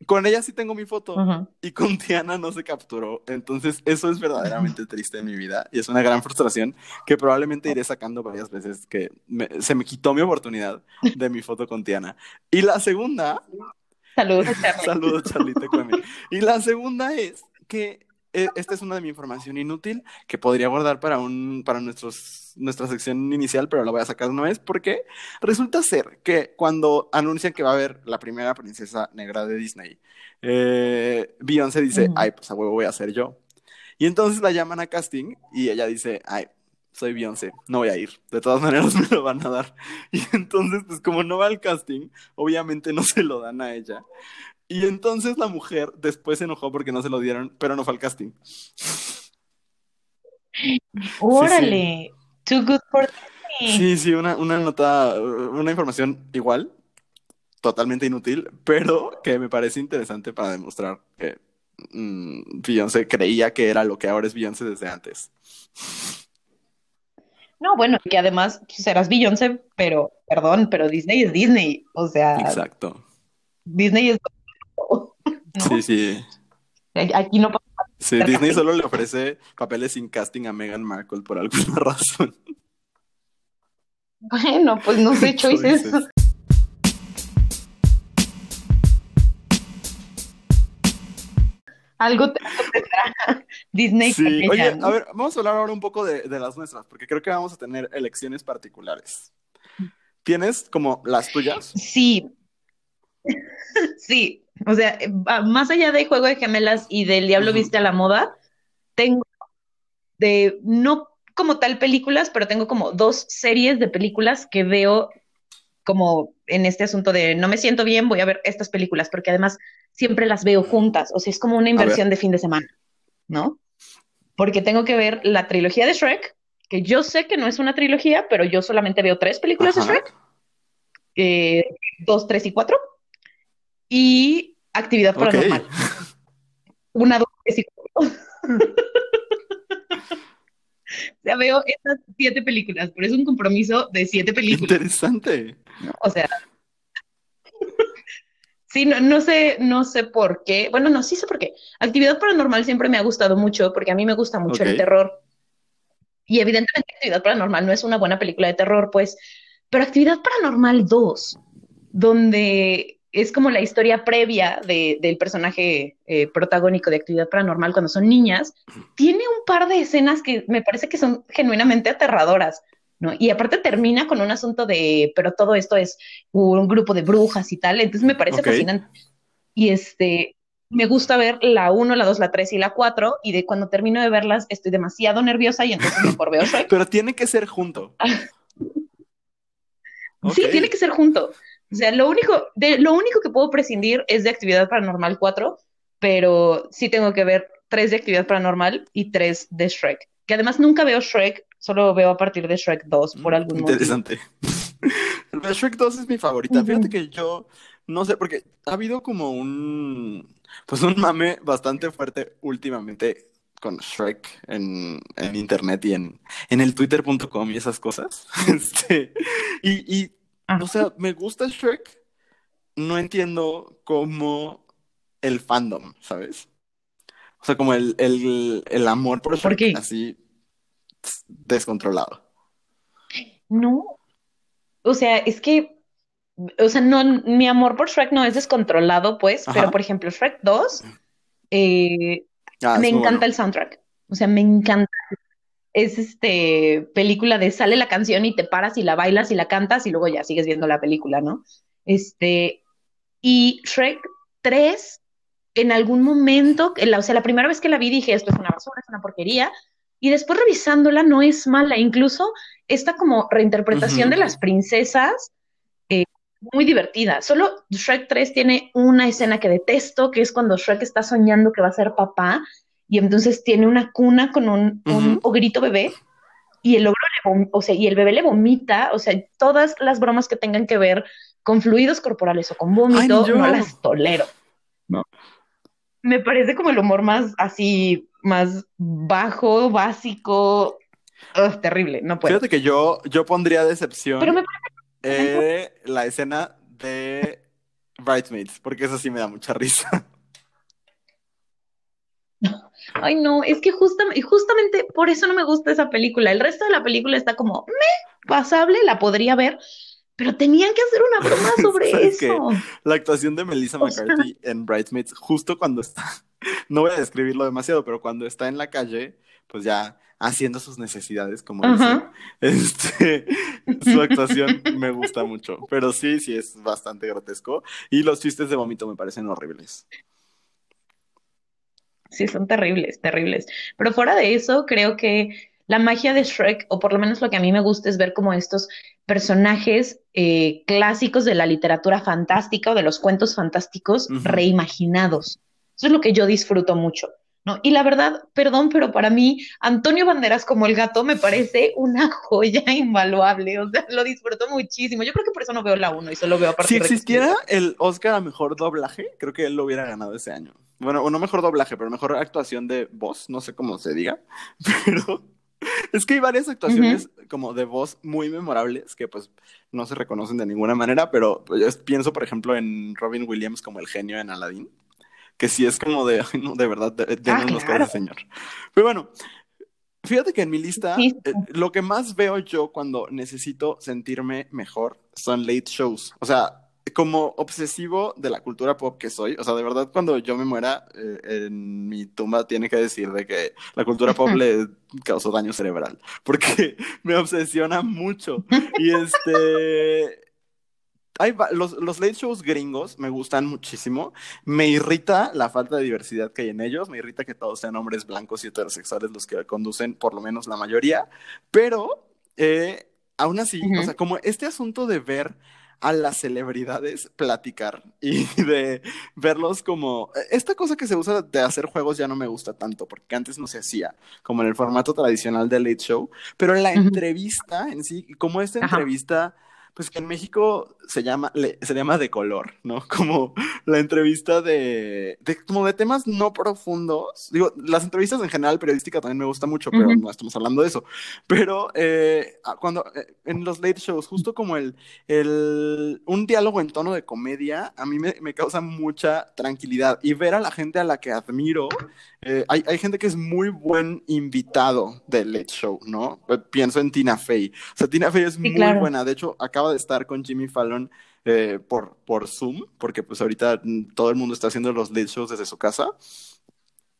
Con ella sí tengo mi foto y con Tiana no se capturó. Entonces, eso es verdaderamente triste en mi vida y es una gran frustración que probablemente iré sacando varias veces que se me quitó mi oportunidad de mi foto con Tiana. Y la segunda. Saludos, Charlie. Saludos, Charlie, Y la segunda es que esta es una de mi información inútil que podría guardar para un para nuestros nuestra sección inicial, pero la voy a sacar una vez porque resulta ser que cuando anuncian que va a haber la primera princesa negra de Disney, eh, Beyoncé dice, ay, pues a huevo voy a ser yo. Y entonces la llaman a casting y ella dice, ay, soy Beyoncé, no voy a ir. De todas maneras me lo van a dar. Y entonces, pues como no va al casting, obviamente no se lo dan a ella. Y entonces la mujer después se enojó porque no se lo dieron, pero no fue al casting. Órale, too good for me. Sí, sí, una, una nota, una información igual, totalmente inútil, pero que me parece interesante para demostrar que mmm, Beyoncé creía que era lo que ahora es Beyoncé desde antes. No, bueno, que además serás pues, Beyoncé, pero, perdón, pero Disney es Disney, o sea. Exacto. Disney es Sí, sí. Aquí no pasa. Sí, Disney solo le ofrece papeles sin casting a Meghan Markle por alguna razón. Bueno, pues no sé, choices. Algo te Disney. Sí, oye, a ver, vamos a hablar ahora un poco de, de las nuestras, porque creo que vamos a tener elecciones particulares. ¿Tienes como las tuyas? Sí. Sí, o sea, eh, más allá de Juego de Gemelas y del Diablo Viste a la Moda, tengo de, no como tal películas, pero tengo como dos series de películas que veo como en este asunto de no me siento bien, voy a ver estas películas, porque además siempre las veo juntas, o sea, es como una inversión de fin de semana, ¿no? Porque tengo que ver la trilogía de Shrek, que yo sé que no es una trilogía, pero yo solamente veo tres películas de Shrek, eh, dos, tres y cuatro y actividad paranormal. Una, dos, tres y cuatro. o sea, veo estas siete películas, pero es un compromiso de siete películas. Interesante. O sea, Sí, no, no, sé, no sé por qué. Bueno, no, sí sé por qué. Actividad paranormal siempre me ha gustado mucho porque a mí me gusta mucho el terror. Y evidentemente Actividad paranormal no es una buena película de terror, pues, pero Actividad paranormal 2, donde es como la historia previa del personaje eh, protagónico de Actividad Paranormal cuando son niñas, tiene un par de escenas que me parece que son genuinamente aterradoras, ¿no? Y aparte termina con un asunto de, pero todo esto es un grupo de brujas y tal, entonces me parece fascinante. Y este, me gusta ver la 1, la 2, la 3 y la 4, y de cuando termino de verlas estoy demasiado nerviosa y entonces mejor veo Pero tiene que ser junto. Sí, tiene que ser junto. O sea, lo único, de, lo único que puedo prescindir es de Actividad Paranormal 4, pero sí tengo que ver tres de Actividad Paranormal y tres de Shrek. Que además nunca veo Shrek, solo veo a partir de Shrek 2 por mm, algún motivo. Interesante. Shrek 2 es mi favorita. Fíjate que yo no sé, porque ha habido como un pues un mame bastante fuerte últimamente con Shrek en, en internet y en, en el twitter.com y esas cosas. Este, y, y o sea, me gusta Shrek, no entiendo cómo el fandom, ¿sabes? O sea, como el, el, el amor por Shrek así descontrolado. No. O sea, es que, o sea, no, mi amor por Shrek no es descontrolado, pues, pero por ejemplo, Shrek 2, eh, ah, me encanta el soundtrack. O sea, me encanta es este película de sale la canción y te paras y la bailas y la cantas y luego ya sigues viendo la película, ¿no? Este, y Shrek 3, en algún momento, o sea, la primera vez que la vi dije, esto es una basura, es una porquería, y después revisándola no es mala, incluso esta como reinterpretación de las princesas, eh, muy divertida. Solo Shrek 3 tiene una escena que detesto, que es cuando Shrek está soñando que va a ser papá y entonces tiene una cuna con un, ogrito bebé y el ogro le o sea, y el bebé le vomita, o sea, todas las bromas que tengan que ver con fluidos corporales o con vómito, no las tolero. No. Me parece como el humor más así, más bajo, básico, terrible, no puedo. Fíjate que yo, yo pondría decepción Pero me eh, la escena de Bridesmaids, porque eso sí me da mucha risa. Ay, no, es que justamente, justamente por eso no me gusta esa película. El resto de la película está como, me, pasable, la podría ver, pero tenían que hacer una broma sobre eso. La actuación de Melissa McCarthy en Bridesmaids, justo cuando está, no voy a describirlo demasiado, pero cuando está en la calle, pues ya haciendo sus necesidades, como dice, este, su actuación me gusta mucho, pero sí, sí es bastante grotesco y los chistes de vómito me parecen horribles. Sí, son terribles, terribles. Pero fuera de eso, creo que la magia de Shrek, o por lo menos lo que a mí me gusta es ver como estos personajes eh, clásicos de la literatura fantástica o de los cuentos fantásticos reimaginados. Eso es lo que yo disfruto mucho. ¿No? Y la verdad, perdón, pero para mí, Antonio Banderas como el gato me parece una joya invaluable. O sea, lo disfruto muchísimo. Yo creo que por eso no veo la 1 y solo veo a partir Si existiera el Oscar a mejor doblaje, creo que él lo hubiera ganado ese año. Bueno, no mejor doblaje, pero mejor actuación de voz, no sé cómo se diga. Pero es que hay varias actuaciones como de voz muy memorables que pues no se reconocen de ninguna manera, pero pues, yo pienso, por ejemplo, en Robin Williams como el genio en Aladdin que sí es como de, no, de verdad, de, de ah, señor. Pero bueno, fíjate que en mi lista, eh, lo que más veo yo cuando necesito sentirme mejor son late shows. O sea, como obsesivo de la cultura pop que soy, o sea, de verdad cuando yo me muera, eh, en mi tumba tiene que decir de que la cultura pop le causó daño cerebral, porque me obsesiona mucho. Y este, los, los late shows gringos me gustan muchísimo. Me irrita la falta de diversidad que hay en ellos. Me irrita que todos sean hombres blancos y heterosexuales los que conducen, por lo menos la mayoría. Pero eh, aún así, o sea, como este asunto de ver a las celebridades platicar y de verlos como esta cosa que se usa de hacer juegos ya no me gusta tanto porque antes no se hacía como en el formato tradicional de late show pero la entrevista en sí como esta entrevista pues que en México se llama, se llama de color, ¿no? Como la entrevista de, de, como de temas no profundos. Digo, las entrevistas en general periodística también me gusta mucho, pero no estamos hablando de eso. Pero eh, cuando, eh, en los late shows, justo como el, el, un diálogo en tono de comedia, a mí me, me causa mucha tranquilidad. Y ver a la gente a la que admiro, eh, hay, hay gente que es muy buen invitado del late show, ¿no? Pienso en Tina Fey. O sea, Tina Fey es muy buena. De hecho, acaba de estar con Jimmy Fallon eh, por, por Zoom, porque pues ahorita todo el mundo está haciendo los late shows desde su casa.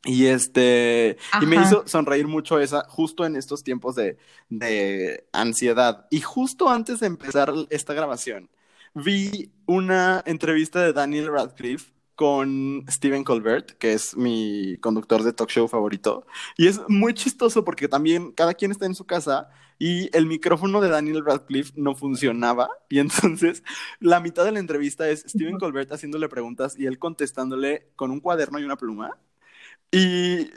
Y este, y me hizo sonreír mucho esa, justo en estos tiempos de, de ansiedad. Y justo antes de empezar esta grabación, vi una entrevista de Daniel Radcliffe con Stephen Colbert, que es mi conductor de talk show favorito. Y es muy chistoso porque también cada quien está en su casa y el micrófono de Daniel Radcliffe no funcionaba. Y entonces la mitad de la entrevista es Stephen Colbert haciéndole preguntas y él contestándole con un cuaderno y una pluma. Y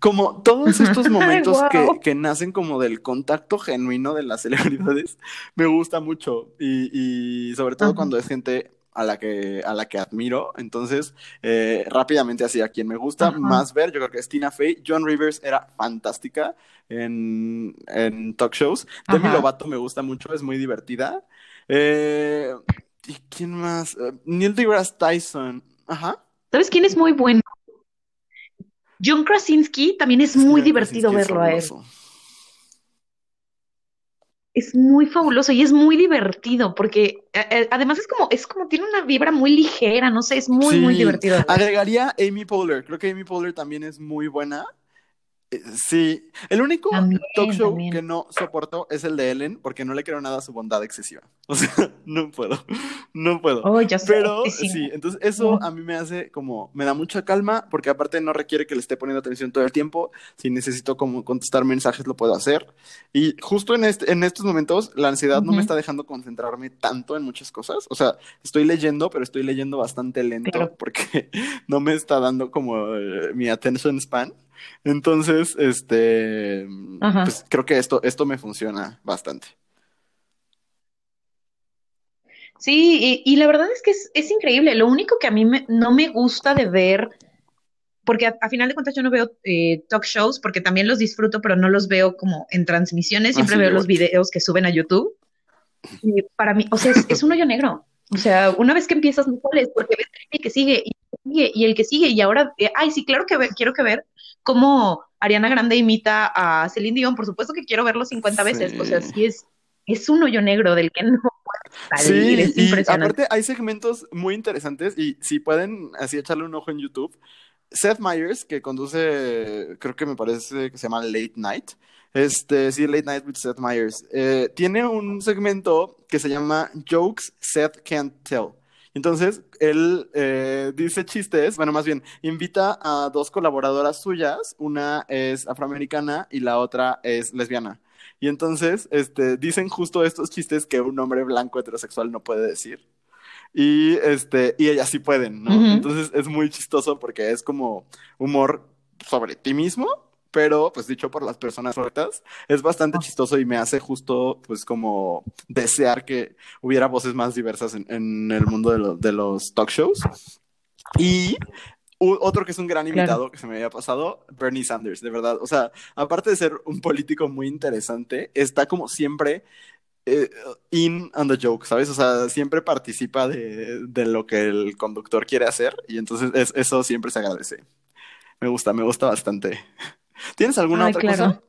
como todos estos momentos que, que, nacen como del contacto genuino de las celebridades, me gusta mucho. Y, y sobre todo cuando es gente a la que, a la que admiro. Entonces, eh, rápidamente así, a quien me gusta más ver, yo creo que es Tina Fey. John Rivers era fantástica en, en talk shows. Demi Lovato me gusta mucho, es muy divertida. Eh, ¿Y quién más? Eh, Neil deGrasse Tyson. Ajá. ¿Sabes quién es muy bueno? John Krasinski también es, muy divertido verlo a él es muy fabuloso y es muy divertido porque eh, eh, además es como, es como tiene una vibra muy ligera, no sé, es muy, muy divertido. Agregaría Amy Poehler, creo que Amy Poehler también es muy buena. Eh, sí, el único talk show que no soporto es el de Ellen porque no le creo nada a su bondad excesiva. O sea, no puedo, no puedo. Oh, Pero sí. entonces eso a mí me hace como, me da mucha calma porque aparte no requiere que le esté poniendo atención todo el tiempo. Si necesito como contestar mensajes lo puedo hacer. Y justo en, este, en estos momentos la ansiedad no me está dejando concentrarme tanto en muchas cosas. O sea, estoy leyendo, pero estoy leyendo bastante lento porque no me está dando como eh, mi attention span. Entonces, este, pues creo que esto, esto me funciona bastante. Sí, y, la verdad es que es, increíble. Lo único que a mí no me gusta de ver, porque a, final de cuentas yo no veo eh, talk shows, porque también los disfruto, pero no los veo como en transmisiones, ah, siempre veo los videos que suben a YouTube. Y para mí, o sea, es, un hoyo negro. O sea, una vez que empiezas, no sales, porque ves el que sigue y, sigue y el que sigue, y ahora, eh, ay, sí, claro que quiero que ver cómo Ariana Grande imita a Celine Dion, por supuesto que quiero verlo 50 veces, o sea, sí es, es un hoyo negro del que no puedes salir, sí, Y aparte hay segmentos muy interesantes y si pueden así echarle un ojo en YouTube, Seth Meyers, que conduce, creo que me parece que se llama Late Night, este, sí, Late Night with Seth Meyers, eh, tiene un segmento que se llama Jokes Seth Can't Tell. Entonces, él eh, dice chistes, bueno, más bien, invita a dos colaboradoras suyas, una es afroamericana y la otra es lesbiana. Y entonces, este, dicen justo estos chistes que un hombre blanco heterosexual no puede decir. Y, este, y ellas sí pueden, ¿no? Entonces es muy chistoso porque es como humor sobre ti mismo, pero pues dicho por las personas correctas, es bastante chistoso y me hace justo pues como desear que hubiera voces más diversas en, el mundo de, los talk shows. Y otro que es un gran invitado que se me había pasado, Bernie Sanders, de verdad. O sea, aparte de ser un político muy interesante, está como siempre eh, in on the joke, ¿sabes? O sea, siempre participa de, lo que el conductor quiere hacer y entonces eso siempre se agradece. Me gusta, me gusta bastante. ¿Tienes alguna otra cosa?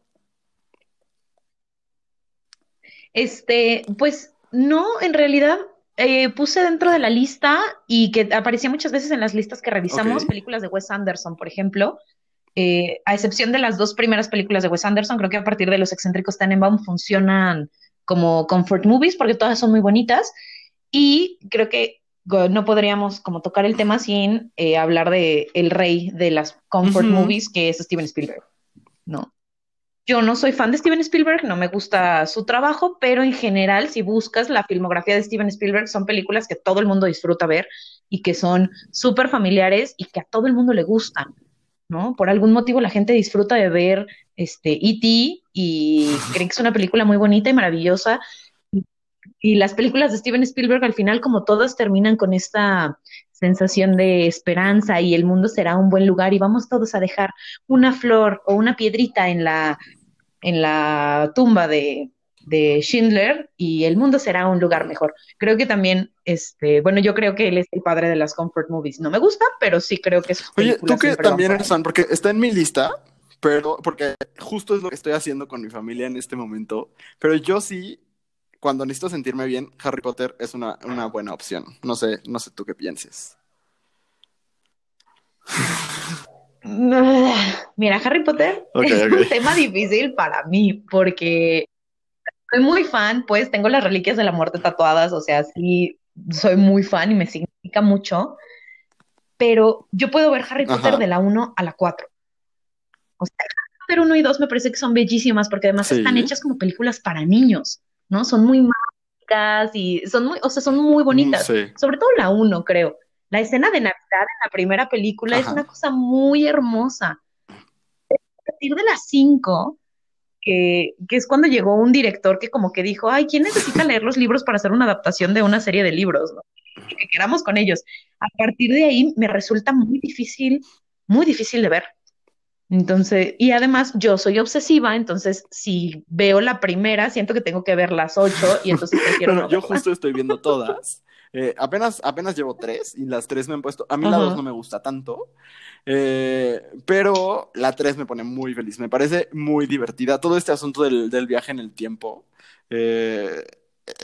Este, pues no, en realidad eh, puse dentro de la lista y que aparecía muchas veces en las listas que revisamos películas de Wes Anderson, por ejemplo. Eh, a excepción de las dos primeras películas de Wes Anderson, creo que a partir de Los excéntricos Tenenbaum funcionan como comfort movies porque todas son muy bonitas. Y creo que no podríamos como tocar el tema sin eh, hablar de el rey de las comfort movies, que es Steven Spielberg. ¿No? Yo no soy fan de Steven Spielberg, no me gusta su trabajo, pero en general, si buscas la filmografía de Steven Spielberg, son películas que todo el mundo disfruta ver y que son súper familiares y que a todo el mundo le gustan, ¿no? Por algún motivo la gente disfruta de ver este E.T. y cree que es una película muy bonita y maravillosa. y las películas de Steven Spielberg al final como todas terminan con esta sensación de esperanza y el mundo será un buen lugar y vamos todos a dejar una flor o una piedrita en la, en la tumba de, de Schindler y el mundo será un lugar mejor. Creo que también, este, bueno, yo creo que él es el padre de las comfort movies. No me gusta, pero sí creo que es. Oye, tú que también eres fan, porque está en mi lista, pero porque justo es lo que estoy haciendo con mi familia en este momento, pero yo sí cuando necesito sentirme bien, Harry Potter es una, una buena opción. No sé, no sé tú qué pienses. Mira, Harry Potter es un tema difícil para mí porque soy muy fan, pues tengo las reliquias de la muerte tatuadas, o sea, sí, soy muy fan y me significa mucho, pero yo puedo ver Harry Potter de la 1 a la 4. O sea, Harry Potter 1 y 2 me parece que son bellísimas porque además están hechas como películas para niños. ¿No? Son muy mágicas y son muy, o sea, son muy bonitas. Sobre todo la uno, creo. La escena de Navidad en la primera película es una cosa muy hermosa. A partir de las cinco, que, que, es cuando llegó un director que como que dijo, ay, ¿quién necesita leer los libros para hacer una adaptación de una serie de libros? Que queramos con ellos. A partir de ahí me resulta muy difícil, muy difícil de ver. Entonces, y además yo soy obsesiva, entonces si veo la primera, siento que tengo que ver las ocho y entonces prefiero bueno, yo justo estoy viendo todas. Eh, apenas, apenas llevo tres y las tres me han puesto. A mí la dos no me gusta tanto, eh, pero la tres me pone muy feliz. Me parece muy divertida. Todo este asunto del, del viaje en el tiempo. Eh,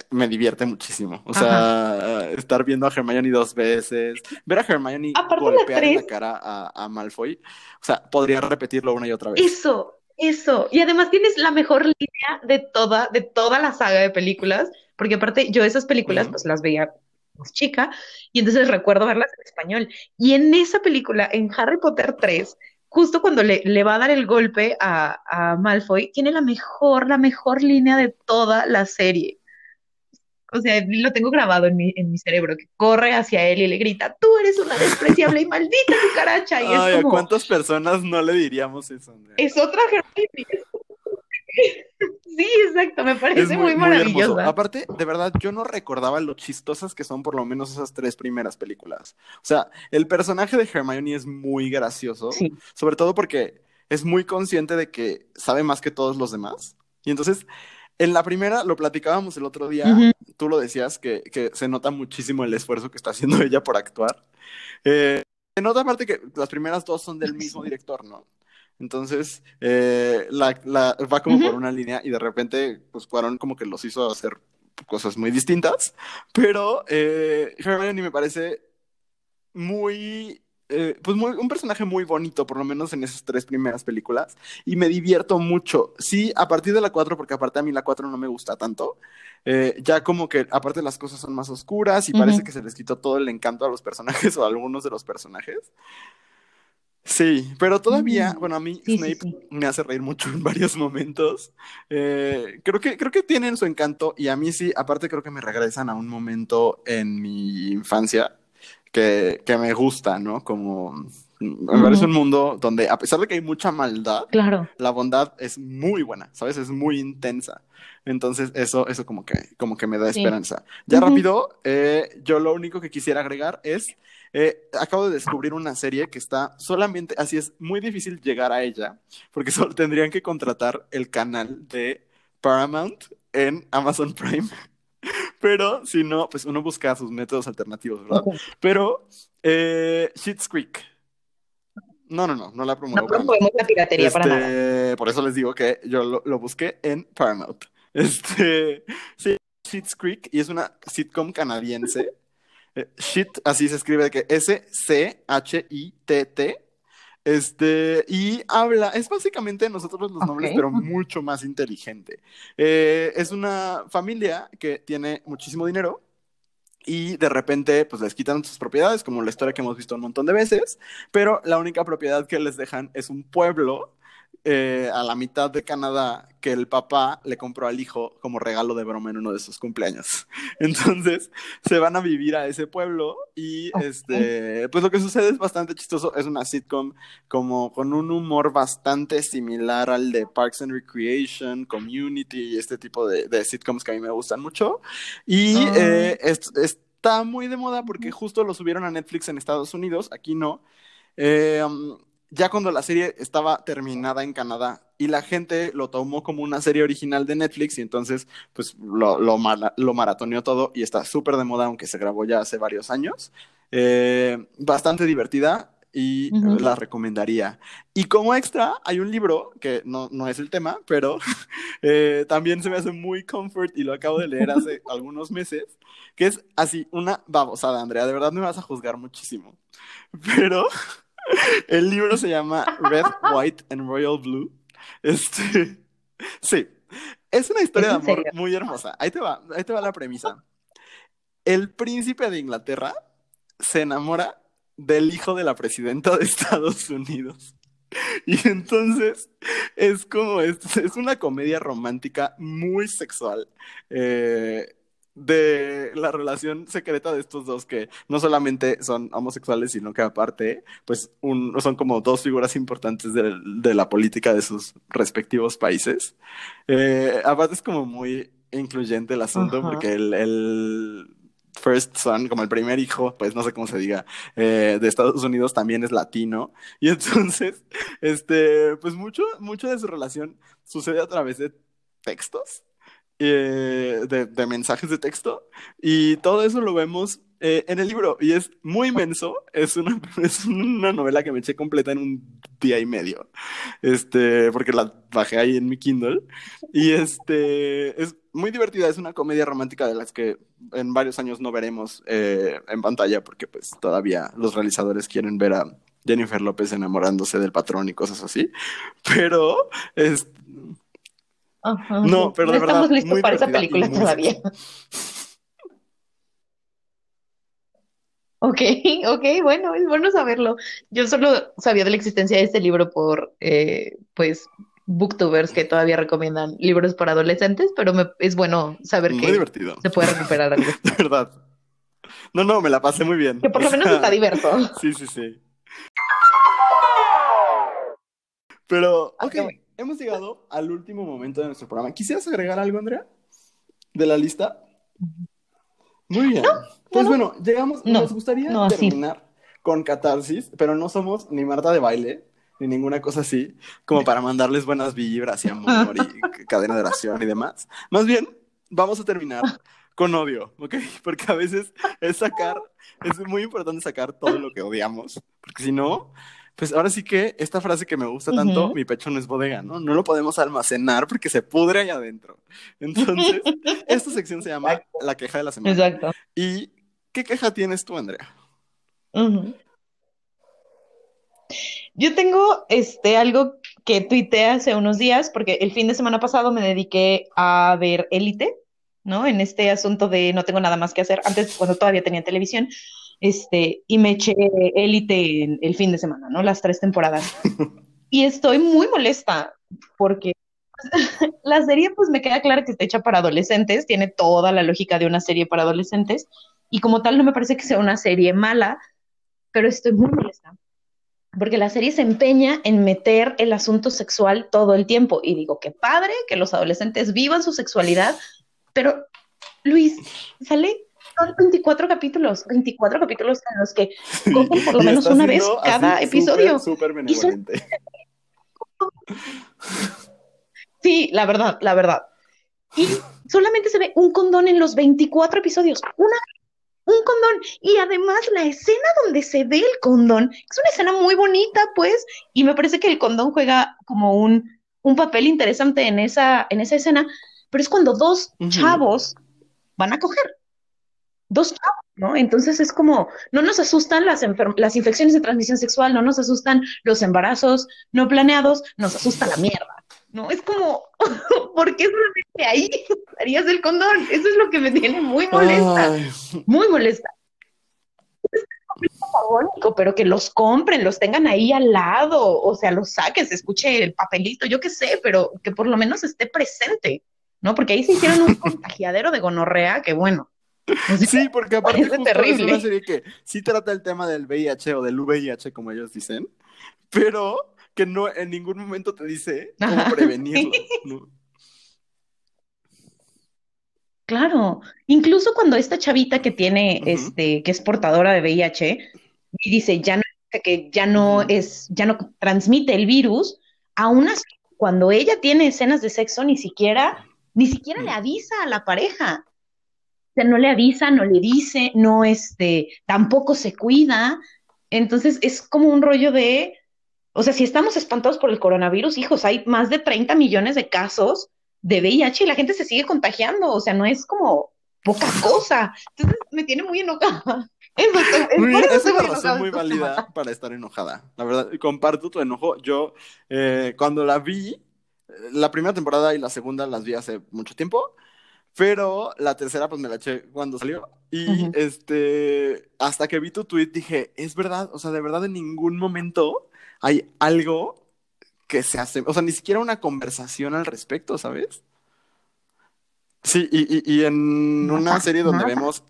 me divierte muchísimo. O sea, estar viendo a Hermione dos veces, ver a Hermione golpear en la cara a, Malfoy. O sea, podría repetirlo una y otra vez. Eso, eso. Y además tienes la mejor línea de toda, de toda la saga de películas, porque aparte yo esas películas pues las veía pues, chica y entonces recuerdo verlas en español. Y en esa película, en Harry Potter 3, justo cuando le, le, va a dar el golpe a, a, Malfoy, tiene la mejor, la mejor línea de toda la serie o sea, lo tengo grabado en mi, en mi cerebro, que corre hacia él y le grita, tú eres una despreciable y maldita cucaracha. Y Ay, ¿a cuántas personas no le diríamos eso? Es otra Sí, exacto, me parece muy, maravilloso. Aparte, de verdad, yo no recordaba lo chistosas que son por lo menos esas tres primeras películas. O sea, el personaje de Hermione es muy gracioso, sobre todo porque es muy consciente de que sabe más que todos los demás. Y entonces, en la primera, lo platicábamos el otro día, tú lo decías, que, que, se nota muchísimo el esfuerzo que está haciendo ella por actuar. Eh, se nota aparte que las primeras dos son del mismo director, ¿no? Entonces, eh, la, la, va como por una línea y de repente, pues Cuarón como que los hizo hacer cosas muy distintas, pero eh, Hermione me parece muy eh, pues un personaje muy bonito, por lo menos en esas tres primeras películas, y me divierto mucho. Sí, a partir de la 4, porque aparte a mí la 4 no me gusta tanto, eh, ya como que aparte las cosas son más oscuras y parece que se les quitó todo el encanto a los personajes o a algunos de los personajes. Sí, pero todavía, mm, bueno, a mí Snape me hace reír mucho en varios momentos. Eh, creo, que, creo que tienen su encanto y a mí sí, aparte creo que me regresan a un momento en mi infancia que, que me gusta, ¿no? Como me parece un mundo donde, a pesar de que hay mucha maldad, claro. la bondad es muy buena, ¿sabes? Es muy intensa. Entonces, eso, eso como que, como que me da esperanza. Ya rápido, eh, yo lo único que quisiera agregar es, eh, acabo de descubrir una serie que está solamente, así es muy difícil llegar a ella, porque solo tendrían que contratar el canal de Paramount en Amazon Prime. Pero si no, pues uno busca sus métodos alternativos, ¿verdad? Pero, eh, Shit's Creek. No, no, no, no la promuevo. No promovemos la piratería para nada. Este, por eso les digo que yo lo, busqué en Paramount. Este, sí, Shit's Creek, y es una sitcom canadiense. Eh, shit, así se escribe de que S-C-H-I-T-T. Este, y habla, es básicamente nosotros los nombres, pero mucho más inteligente. Eh, es una familia que tiene muchísimo dinero y de repente pues les quitan sus propiedades, como la historia que hemos visto un montón de veces, pero la única propiedad que les dejan es un pueblo eh, a la mitad de Canadá que el papá le compró al hijo como regalo de broma en uno de sus cumpleaños. Entonces se van a vivir a ese pueblo y este, pues lo que sucede es bastante chistoso. Es una sitcom como con un humor bastante similar al de Parks and Recreation, Community y este tipo de, sitcoms que a mí me gustan mucho. Y ah. eh, está muy de moda porque justo lo subieron a Netflix en Estados Unidos, aquí no. Eh, um, ya cuando la serie estaba terminada en Canadá y la gente lo tomó como una serie original de Netflix y entonces pues lo, lo, lo maratoneó todo y está súper de moda aunque se grabó ya hace varios años. Eh, bastante divertida y la recomendaría. Y como extra hay un libro que no, no es el tema, pero eh, también se me hace muy comfort y lo acabo de leer hace algunos meses, que es así una babosada, Andrea, de verdad me vas a juzgar muchísimo. Pero el libro se llama Red, White and Royal Blue. Este, sí, es una historia de amor muy hermosa. Ahí te va, ahí te va la premisa. El príncipe de Inglaterra se enamora del hijo de la presidenta de Estados Unidos. Y entonces es como, es, es una comedia romántica muy sexual. Eh, de la relación secreta de estos dos que no solamente son homosexuales, sino que aparte, pues son como dos figuras importantes de, la política de sus respectivos países. Eh, aparte es como muy incluyente el asunto porque el, first son, como el primer hijo, pues no sé cómo se diga, eh, de Estados Unidos también es latino. Y entonces, este, pues mucho, mucho de su relación sucede a través de textos eh, de, mensajes de texto y todo eso lo vemos eh, en el libro y es muy inmenso, es una, es una novela que me eché completa en un día y medio, este, porque la bajé ahí en mi Kindle. Y este, es muy divertida, es una comedia romántica de las que en varios años no veremos eh, en pantalla porque pues todavía los realizadores quieren ver a Jennifer López enamorándose del patrón y cosas así, pero es, no, pero de verdad. Estamos listos para esa película todavía. Ok, ok, bueno, es bueno saberlo. Yo solo sabía de la existencia de este libro por, eh, pues, booktubers que todavía recomiendan libros para adolescentes, pero es bueno saber que se puede recuperar algo. de verdad. No, no, me la pasé muy bien. Que por lo menos está diverso. Sí, sí, sí. Pero, ok, hemos llegado al último momento de nuestro programa. ¿Quisieras agregar algo, Andrea? ¿De la lista? Muy bien. pues bueno, llegamos. nos gustaría terminar con catarsis, pero no somos ni Marta de baile, ni ninguna cosa así, como para mandarles buenas vibras y amor y cadena de oración y demás. Más bien, vamos a terminar con odio, ¿ok? Porque a veces es sacar, es muy importante sacar todo lo que odiamos, porque si no, pues ahora sí que esta frase que me gusta tanto, mi pecho no es bodega, ¿no? No lo podemos almacenar porque se pudre ahí adentro. Entonces, esta sección se llama La queja de la semana. Exacto. ¿Y qué queja tienes tú, Andrea? Yo tengo este algo que tuiteé hace unos días, porque el fin de semana pasado me dediqué a ver Élite, ¿no? En este asunto de no tengo nada más que hacer, antes cuando todavía tenía televisión, este, y me eché élite el, fin de semana, ¿no? Las tres temporadas. y estoy muy molesta porque la serie, pues me queda claro que está hecha para adolescentes, tiene toda la lógica de una serie para adolescentes, y como tal no me parece que sea una serie mala, pero estoy muy molesta. Porque la serie se empeña en meter el asunto sexual todo el tiempo. Y digo, qué padre que los adolescentes vivan su sexualidad, pero Luis, sale son 24 capítulos, 24 capítulos en los que cogen por lo menos una vez cada episodio. Súper benevolente. Sí, la verdad, la verdad. Y solamente se ve un condón en los 24 episodios. Una, un condón. Y además la escena donde se ve el condón es una escena muy bonita, pues. Y me parece que el condón juega como un, un papel interesante en esa, en esa escena. Pero es cuando dos chavos van a coger dos chavos, ¿no? Entonces es como, no nos asustan las, las infecciones de transmisión sexual, no nos asustan los embarazos no planeados, nos asusta la mierda, ¿no? Es como, ¿por qué solamente ahí harías el condón? Eso es lo que me tiene muy molesta, muy molesta. patagónico, pero que los compren, los tengan ahí al lado, o sea, los saquen, se escuche el papelito, yo qué sé, pero que por lo menos esté presente, ¿no? Porque ahí se hicieron un contagiadero de gonorrea que bueno. Sí, porque aparte es terrible. es una serie que sí trata el tema del VIH o del VIH, como ellos dicen, pero que no en ningún momento te dice cómo prevenirlo. ¿no? Claro, incluso cuando esta chavita que tiene, este, que es portadora de VIH, y dice ya no, que ya no es, ya no transmite el virus, aún así, cuando ella tiene escenas de sexo, ni siquiera, ni siquiera le avisa a la pareja. O sea, no le avisa, no le dice, no, este, tampoco se cuida. Entonces es como un rollo de, o sea, si estamos espantados por el coronavirus, hijos, hay más de 30 millones de casos de VIH y la gente se sigue contagiando, o sea, no es como poca cosa. Entonces me tiene muy enojada. Es, es, una razón muy válida para estar enojada. La verdad, comparto tu enojo. Yo, eh, cuando la vi, la primera temporada y la segunda las vi hace mucho tiempo, pero la tercera pues me la eché cuando salió. Y este, hasta que vi tu tweet dije, es verdad, o sea, de verdad en ningún momento hay algo que se hace, o sea, ni siquiera una conversación al respecto, ¿sabes? Sí, y, y, en una serie donde vemos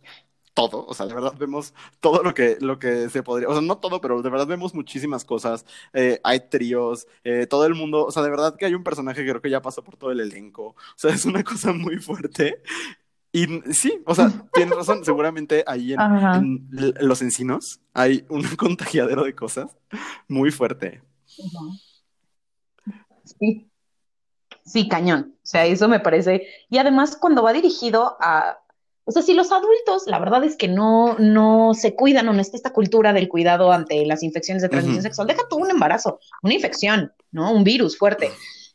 todo, o sea, de verdad vemos todo lo que, lo que se podría, o sea, no todo, pero de verdad vemos muchísimas cosas, eh, hay tríos, eh, todo el mundo, o sea, de verdad que hay un personaje que creo que ya pasó por todo el elenco, o sea, es una cosa muy fuerte. Y sí, o sea, tienes razón, seguramente ahí en, los encinos hay un contagiadero de cosas muy fuerte. Sí. Sí, cañón. O sea, eso me parece. Y además, cuando va dirigido a. O sea, si los adultos, la verdad es que no, no se cuidan o no está esta cultura del cuidado ante las infecciones de transmisión sexual, deja tú un embarazo, una infección, ¿no? Un virus fuerte.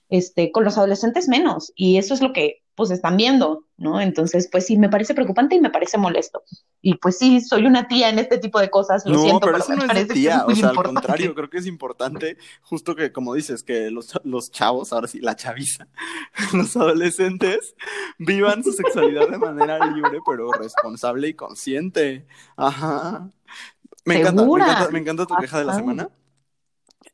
Este, con los adolescentes menos. Y eso es lo que pues están viendo, ¿no? Entonces, pues sí, me parece preocupante y me parece molesto. Y pues sí, soy una tía en este tipo de cosas, lo siento, pero, eso no es tía, o sea, al contrario, creo que es importante, justo que, como dices, que los, los chavos, ahora sí, la chaviza, los adolescentes, vivan su sexualidad de manera libre, pero responsable y consciente. Ajá. Me encanta, me encanta, me encanta tu queja de la semana.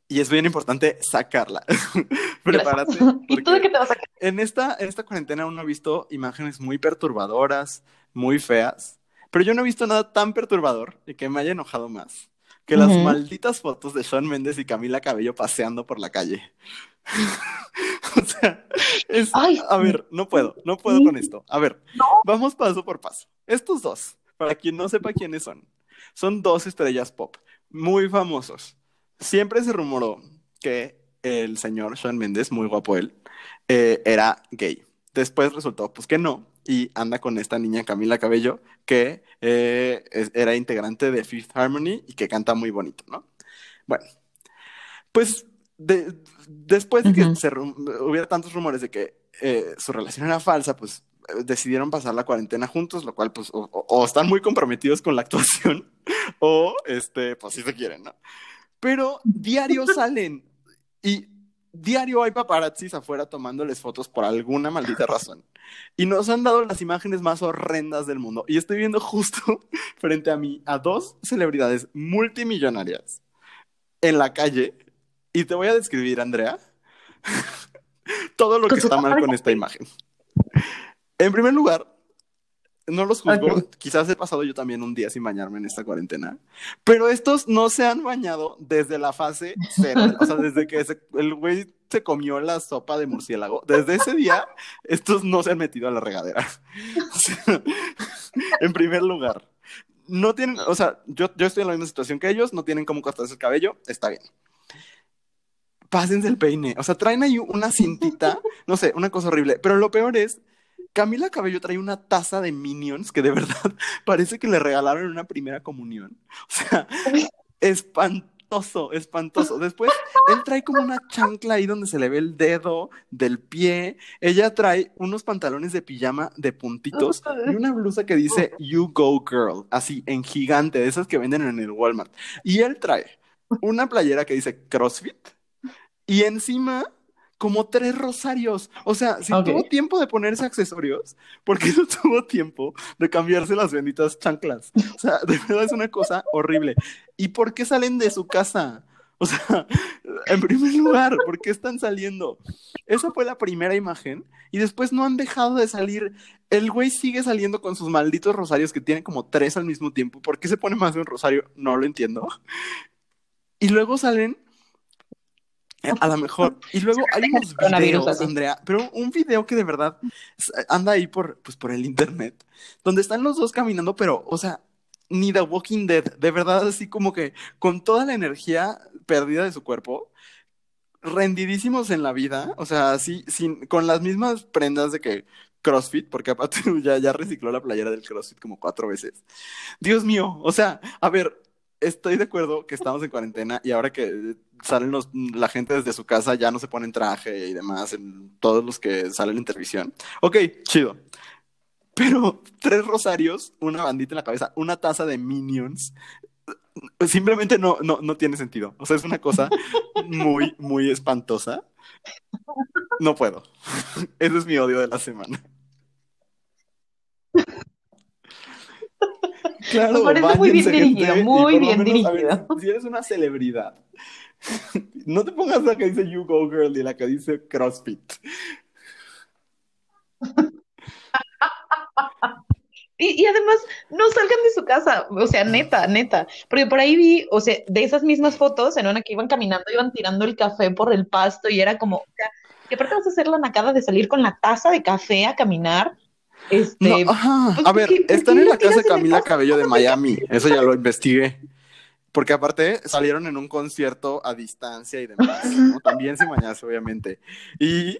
Y es bien importante sacarla. Prepárate. ¿Y tú de qué te vas a sacar? En esta, en esta cuarentena uno ha visto imágenes muy perturbadoras, muy feas, pero yo no he visto nada tan perturbador y que me haya enojado más que las malditas fotos de Sean Méndez y Camila Cabello paseando por la calle. o sea, es... a ver, no puedo, no puedo con esto. A ver, vamos paso por paso. Estos dos, para quien no sepa quiénes son, son dos estrellas pop muy famosos siempre se rumoró que el señor Sean Méndez, muy guapo él, eh, era gay. Después resultó pues que no, y anda con esta niña Camila Cabello, que eh, era integrante de Fifth Harmony y que canta muy bonito, ¿no? Bueno, pues después de que se hubiera tantos rumores de que eh, su relación era falsa, pues decidieron pasar la cuarentena juntos, lo cual pues o, están muy comprometidos con la actuación o este pues sí se quieren, ¿no? Pero diario salen y diario hay paparazzis afuera tomándoles fotos por alguna maldita razón. Y nos han dado las imágenes más horrendas del mundo. Y estoy viendo justo frente a mí a dos celebridades multimillonarias en la calle. Y te voy a describir, Andrea, todo lo que está mal con esta imagen. En primer lugar, no los juzgo. Quizás he pasado yo también un día sin bañarme en esta cuarentena. Pero estos no se han bañado desde la fase cero. o sea, desde que el güey se comió la sopa de murciélago. Desde ese día, estos no se han metido a la regadera. en primer lugar. No tienen, o sea, yo, yo estoy en la misma situación que ellos, no tienen cómo cortarse el cabello, está bien. Pásense el peine. O sea, traen ahí una cintita, no sé, una cosa horrible. Pero lo peor es Camila Cabello trae una taza de Minions que de verdad parece que le regalaron en una primera comunión. O sea, espantoso, espantoso. Después, él trae como una chancla ahí donde se le ve el dedo del pie. Ella trae unos pantalones de pijama de puntitos y una blusa que dice You Go Girl, así en gigante, de esas que venden en el Walmart. Y él trae una playera que dice CrossFit y encima como tres rosarios. O sea, si tuvo tiempo de ponerse accesorios, ¿por qué no tuvo tiempo de cambiarse las benditas chanclas? O sea, de verdad es una cosa horrible. ¿Y por qué salen de su casa? O sea, en primer lugar, ¿por qué están saliendo? Esa fue la primera imagen y después no han dejado de salir. El güey sigue saliendo con sus malditos rosarios que tienen como tres al mismo tiempo. ¿Por qué se pone más de un rosario? No lo entiendo. Y luego salen a lo mejor. Y luego hay unos videos, Andrea, pero un video que de verdad anda ahí por, pues, por el internet, donde están los dos caminando, pero, o sea, ni The Walking Dead, de verdad, así como que con toda la energía perdida de su cuerpo, rendidísimos en la vida, o sea, así, sin, con las mismas prendas de que CrossFit, porque aparte ya, ya recicló la playera del CrossFit como cuatro veces. Dios mío, o sea, a ver, estoy de acuerdo que estamos en cuarentena y ahora que salen los, la gente desde su casa ya no se ponen traje y demás, en todos los que salen en televisión. Ok, chido. Pero tres rosarios, una bandita en la cabeza, una taza de minions, simplemente no, no, no tiene sentido. O sea, es una cosa muy, muy espantosa. No puedo. Ese es mi odio de la semana. Claro, Me parece muy bien dirigido, muy bien dirigido. si eres una celebridad, no te pongas la que dice You Go Girl y la que dice CrossFit. Y, además, no salgan de su casa, o sea, neta, neta. Porque por ahí vi, o sea, de esas mismas fotos, en una que iban caminando, iban tirando el café por el pasto y era como, o sea, que aparte vas a hacer la nacada de salir con la taza de café a caminar. Este, pues, a ver, están en la casa de Camila Cabello de Miami, eso ya lo investigué. Porque aparte salieron en un concierto a distancia y demás, También se mañase, obviamente. Y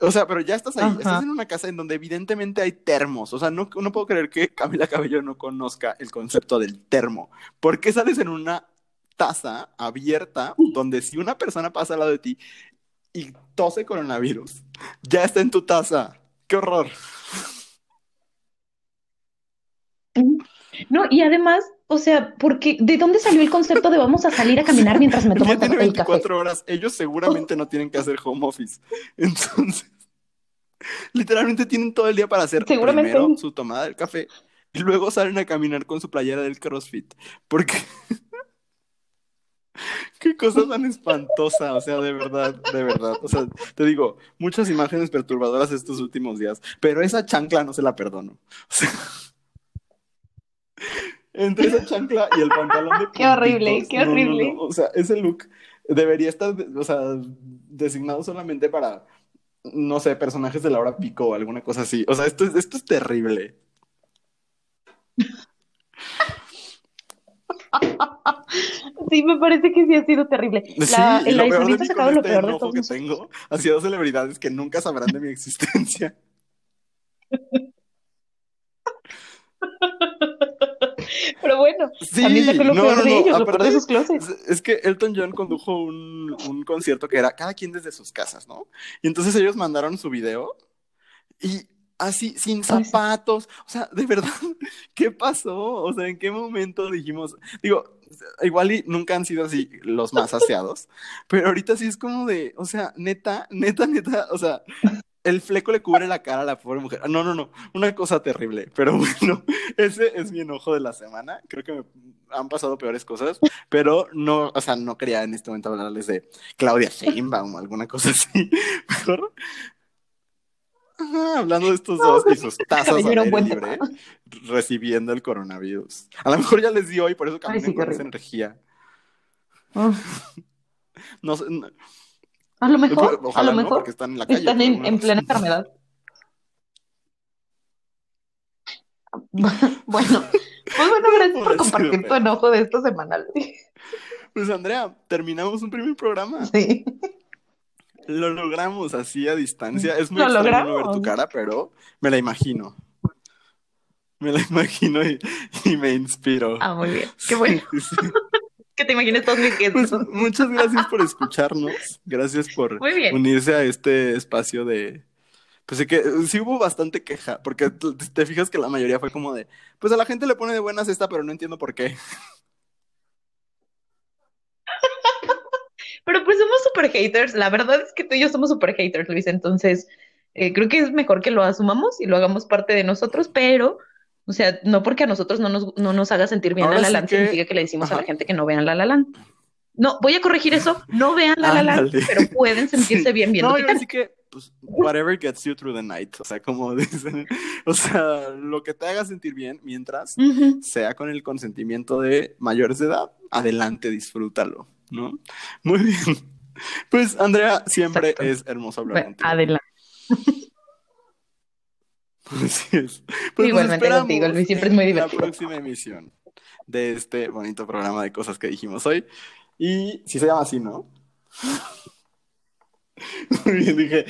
o sea, pero ya estás ahí, estás en una casa en donde evidentemente hay termos. O sea, no, no puedo creer que Camila Cabello no conozca el concepto del termo. ¿Por qué sales en una taza abierta donde si una persona pasa al lado de ti y tose coronavirus, ya está en tu taza? ¡Qué horror! No, y además, o sea, porque ¿de dónde salió el concepto de vamos a salir a caminar mientras me tomo el, tiene 24 horas, ellos seguramente no tienen que hacer home office. Entonces, Literalmente tienen todo el día para hacer primero su tomada del café y luego salen a caminar con su playera del CrossFit. Porque Qué cosa tan espantosa, o sea, de verdad, de verdad. O sea, te digo, muchas imágenes perturbadoras estos últimos días, pero esa chancla no se la perdono. O sea, entre esa chancla y el pantalón de Qué horrible, qué horrible. o sea, ese look debería estar, o sea, designado solamente para no sé, personajes de la hora pico o alguna cosa así. O sea, esto es, esto es terrible. Sí, me parece que sí ha sido terrible. La, sí, el lo peor de todo. que tengo hacia dos celebridades que nunca sabrán de mi existencia. Pero bueno, a mí sacó lo peor de ellos, lo peor de sus closets. Es que Elton John condujo un, un concierto que era cada quien desde sus casas, ¿no? Y entonces ellos mandaron su video y así, sin zapatos. O sea, de verdad, ¿qué pasó? O sea, ¿en qué momento dijimos? Digo, igual y nunca han sido así los más aseados, pero ahorita sí es como de, o sea, neta, neta, neta, o sea, el fleco le cubre la cara a la pobre mujer. No, no, no, una cosa terrible. Pero bueno, ese es mi enojo de la semana. Creo que me han pasado peores cosas, pero no, o sea, no quería en este momento hablarles de Claudia Sheinbaum o alguna cosa así. Mejor. hablando de estos dos y sus tazas libre, recibiendo el coronavirus. A lo mejor ya les dio y por eso caminan con esa energía. no sé. A lo mejor, a lo mejor están en, la calle, están en, plena enfermedad. bueno, pues bueno, gracias por compartir tu enojo de esta semana. Pues Andrea, terminamos un primer programa. Sí. Lo logramos así a distancia. Es muy extraño no ver tu cara, pero me la imagino. Me la imagino y, me inspiro. Ah, muy bien. Qué bueno que te imagines todos mis pues, muchas gracias por escucharnos. Gracias por unirse a este espacio de. Pues sí que sí hubo bastante queja, porque te fijas que la mayoría fue como de, pues a la gente le pone de buenas esta, pero no entiendo por qué. Pero pues somos super haters. La verdad es que tú y yo somos super haters, Luis. Entonces, eh, creo que es mejor que lo asumamos y lo hagamos parte de nosotros, pero, o sea, no porque a nosotros no nos, no nos haga sentir bien La La Land, significa que le decimos a la gente que no vean La La Land. No, voy a corregir eso. No vean La La Land, pero pueden sentirse bien viendo. No, yo así que, pues, whatever gets you through the night. O sea, como dicen, o sea, lo que te haga sentir bien mientras sea con el consentimiento de mayores de edad, adelante, disfrútalo, ¿no? Muy bien. Pues, Andrea, siempre es hermoso hablar contigo. Adelante. Así es. Pues Igualmente contigo, Luis, siempre es muy divertido. La próxima emisión de este bonito programa de cosas que dijimos hoy. Y si se llama así, ¿no? Muy bien, dije.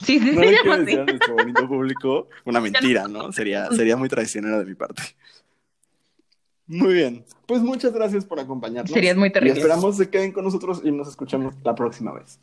sí, sí, no se llama así. a nuestro bonito público una mentira, ¿no? Sería, sería muy traicionero de mi parte. Muy bien. Pues muchas gracias por acompañarnos. Serías muy terrible. Y esperamos se queden con nosotros y nos escuchamos la próxima vez.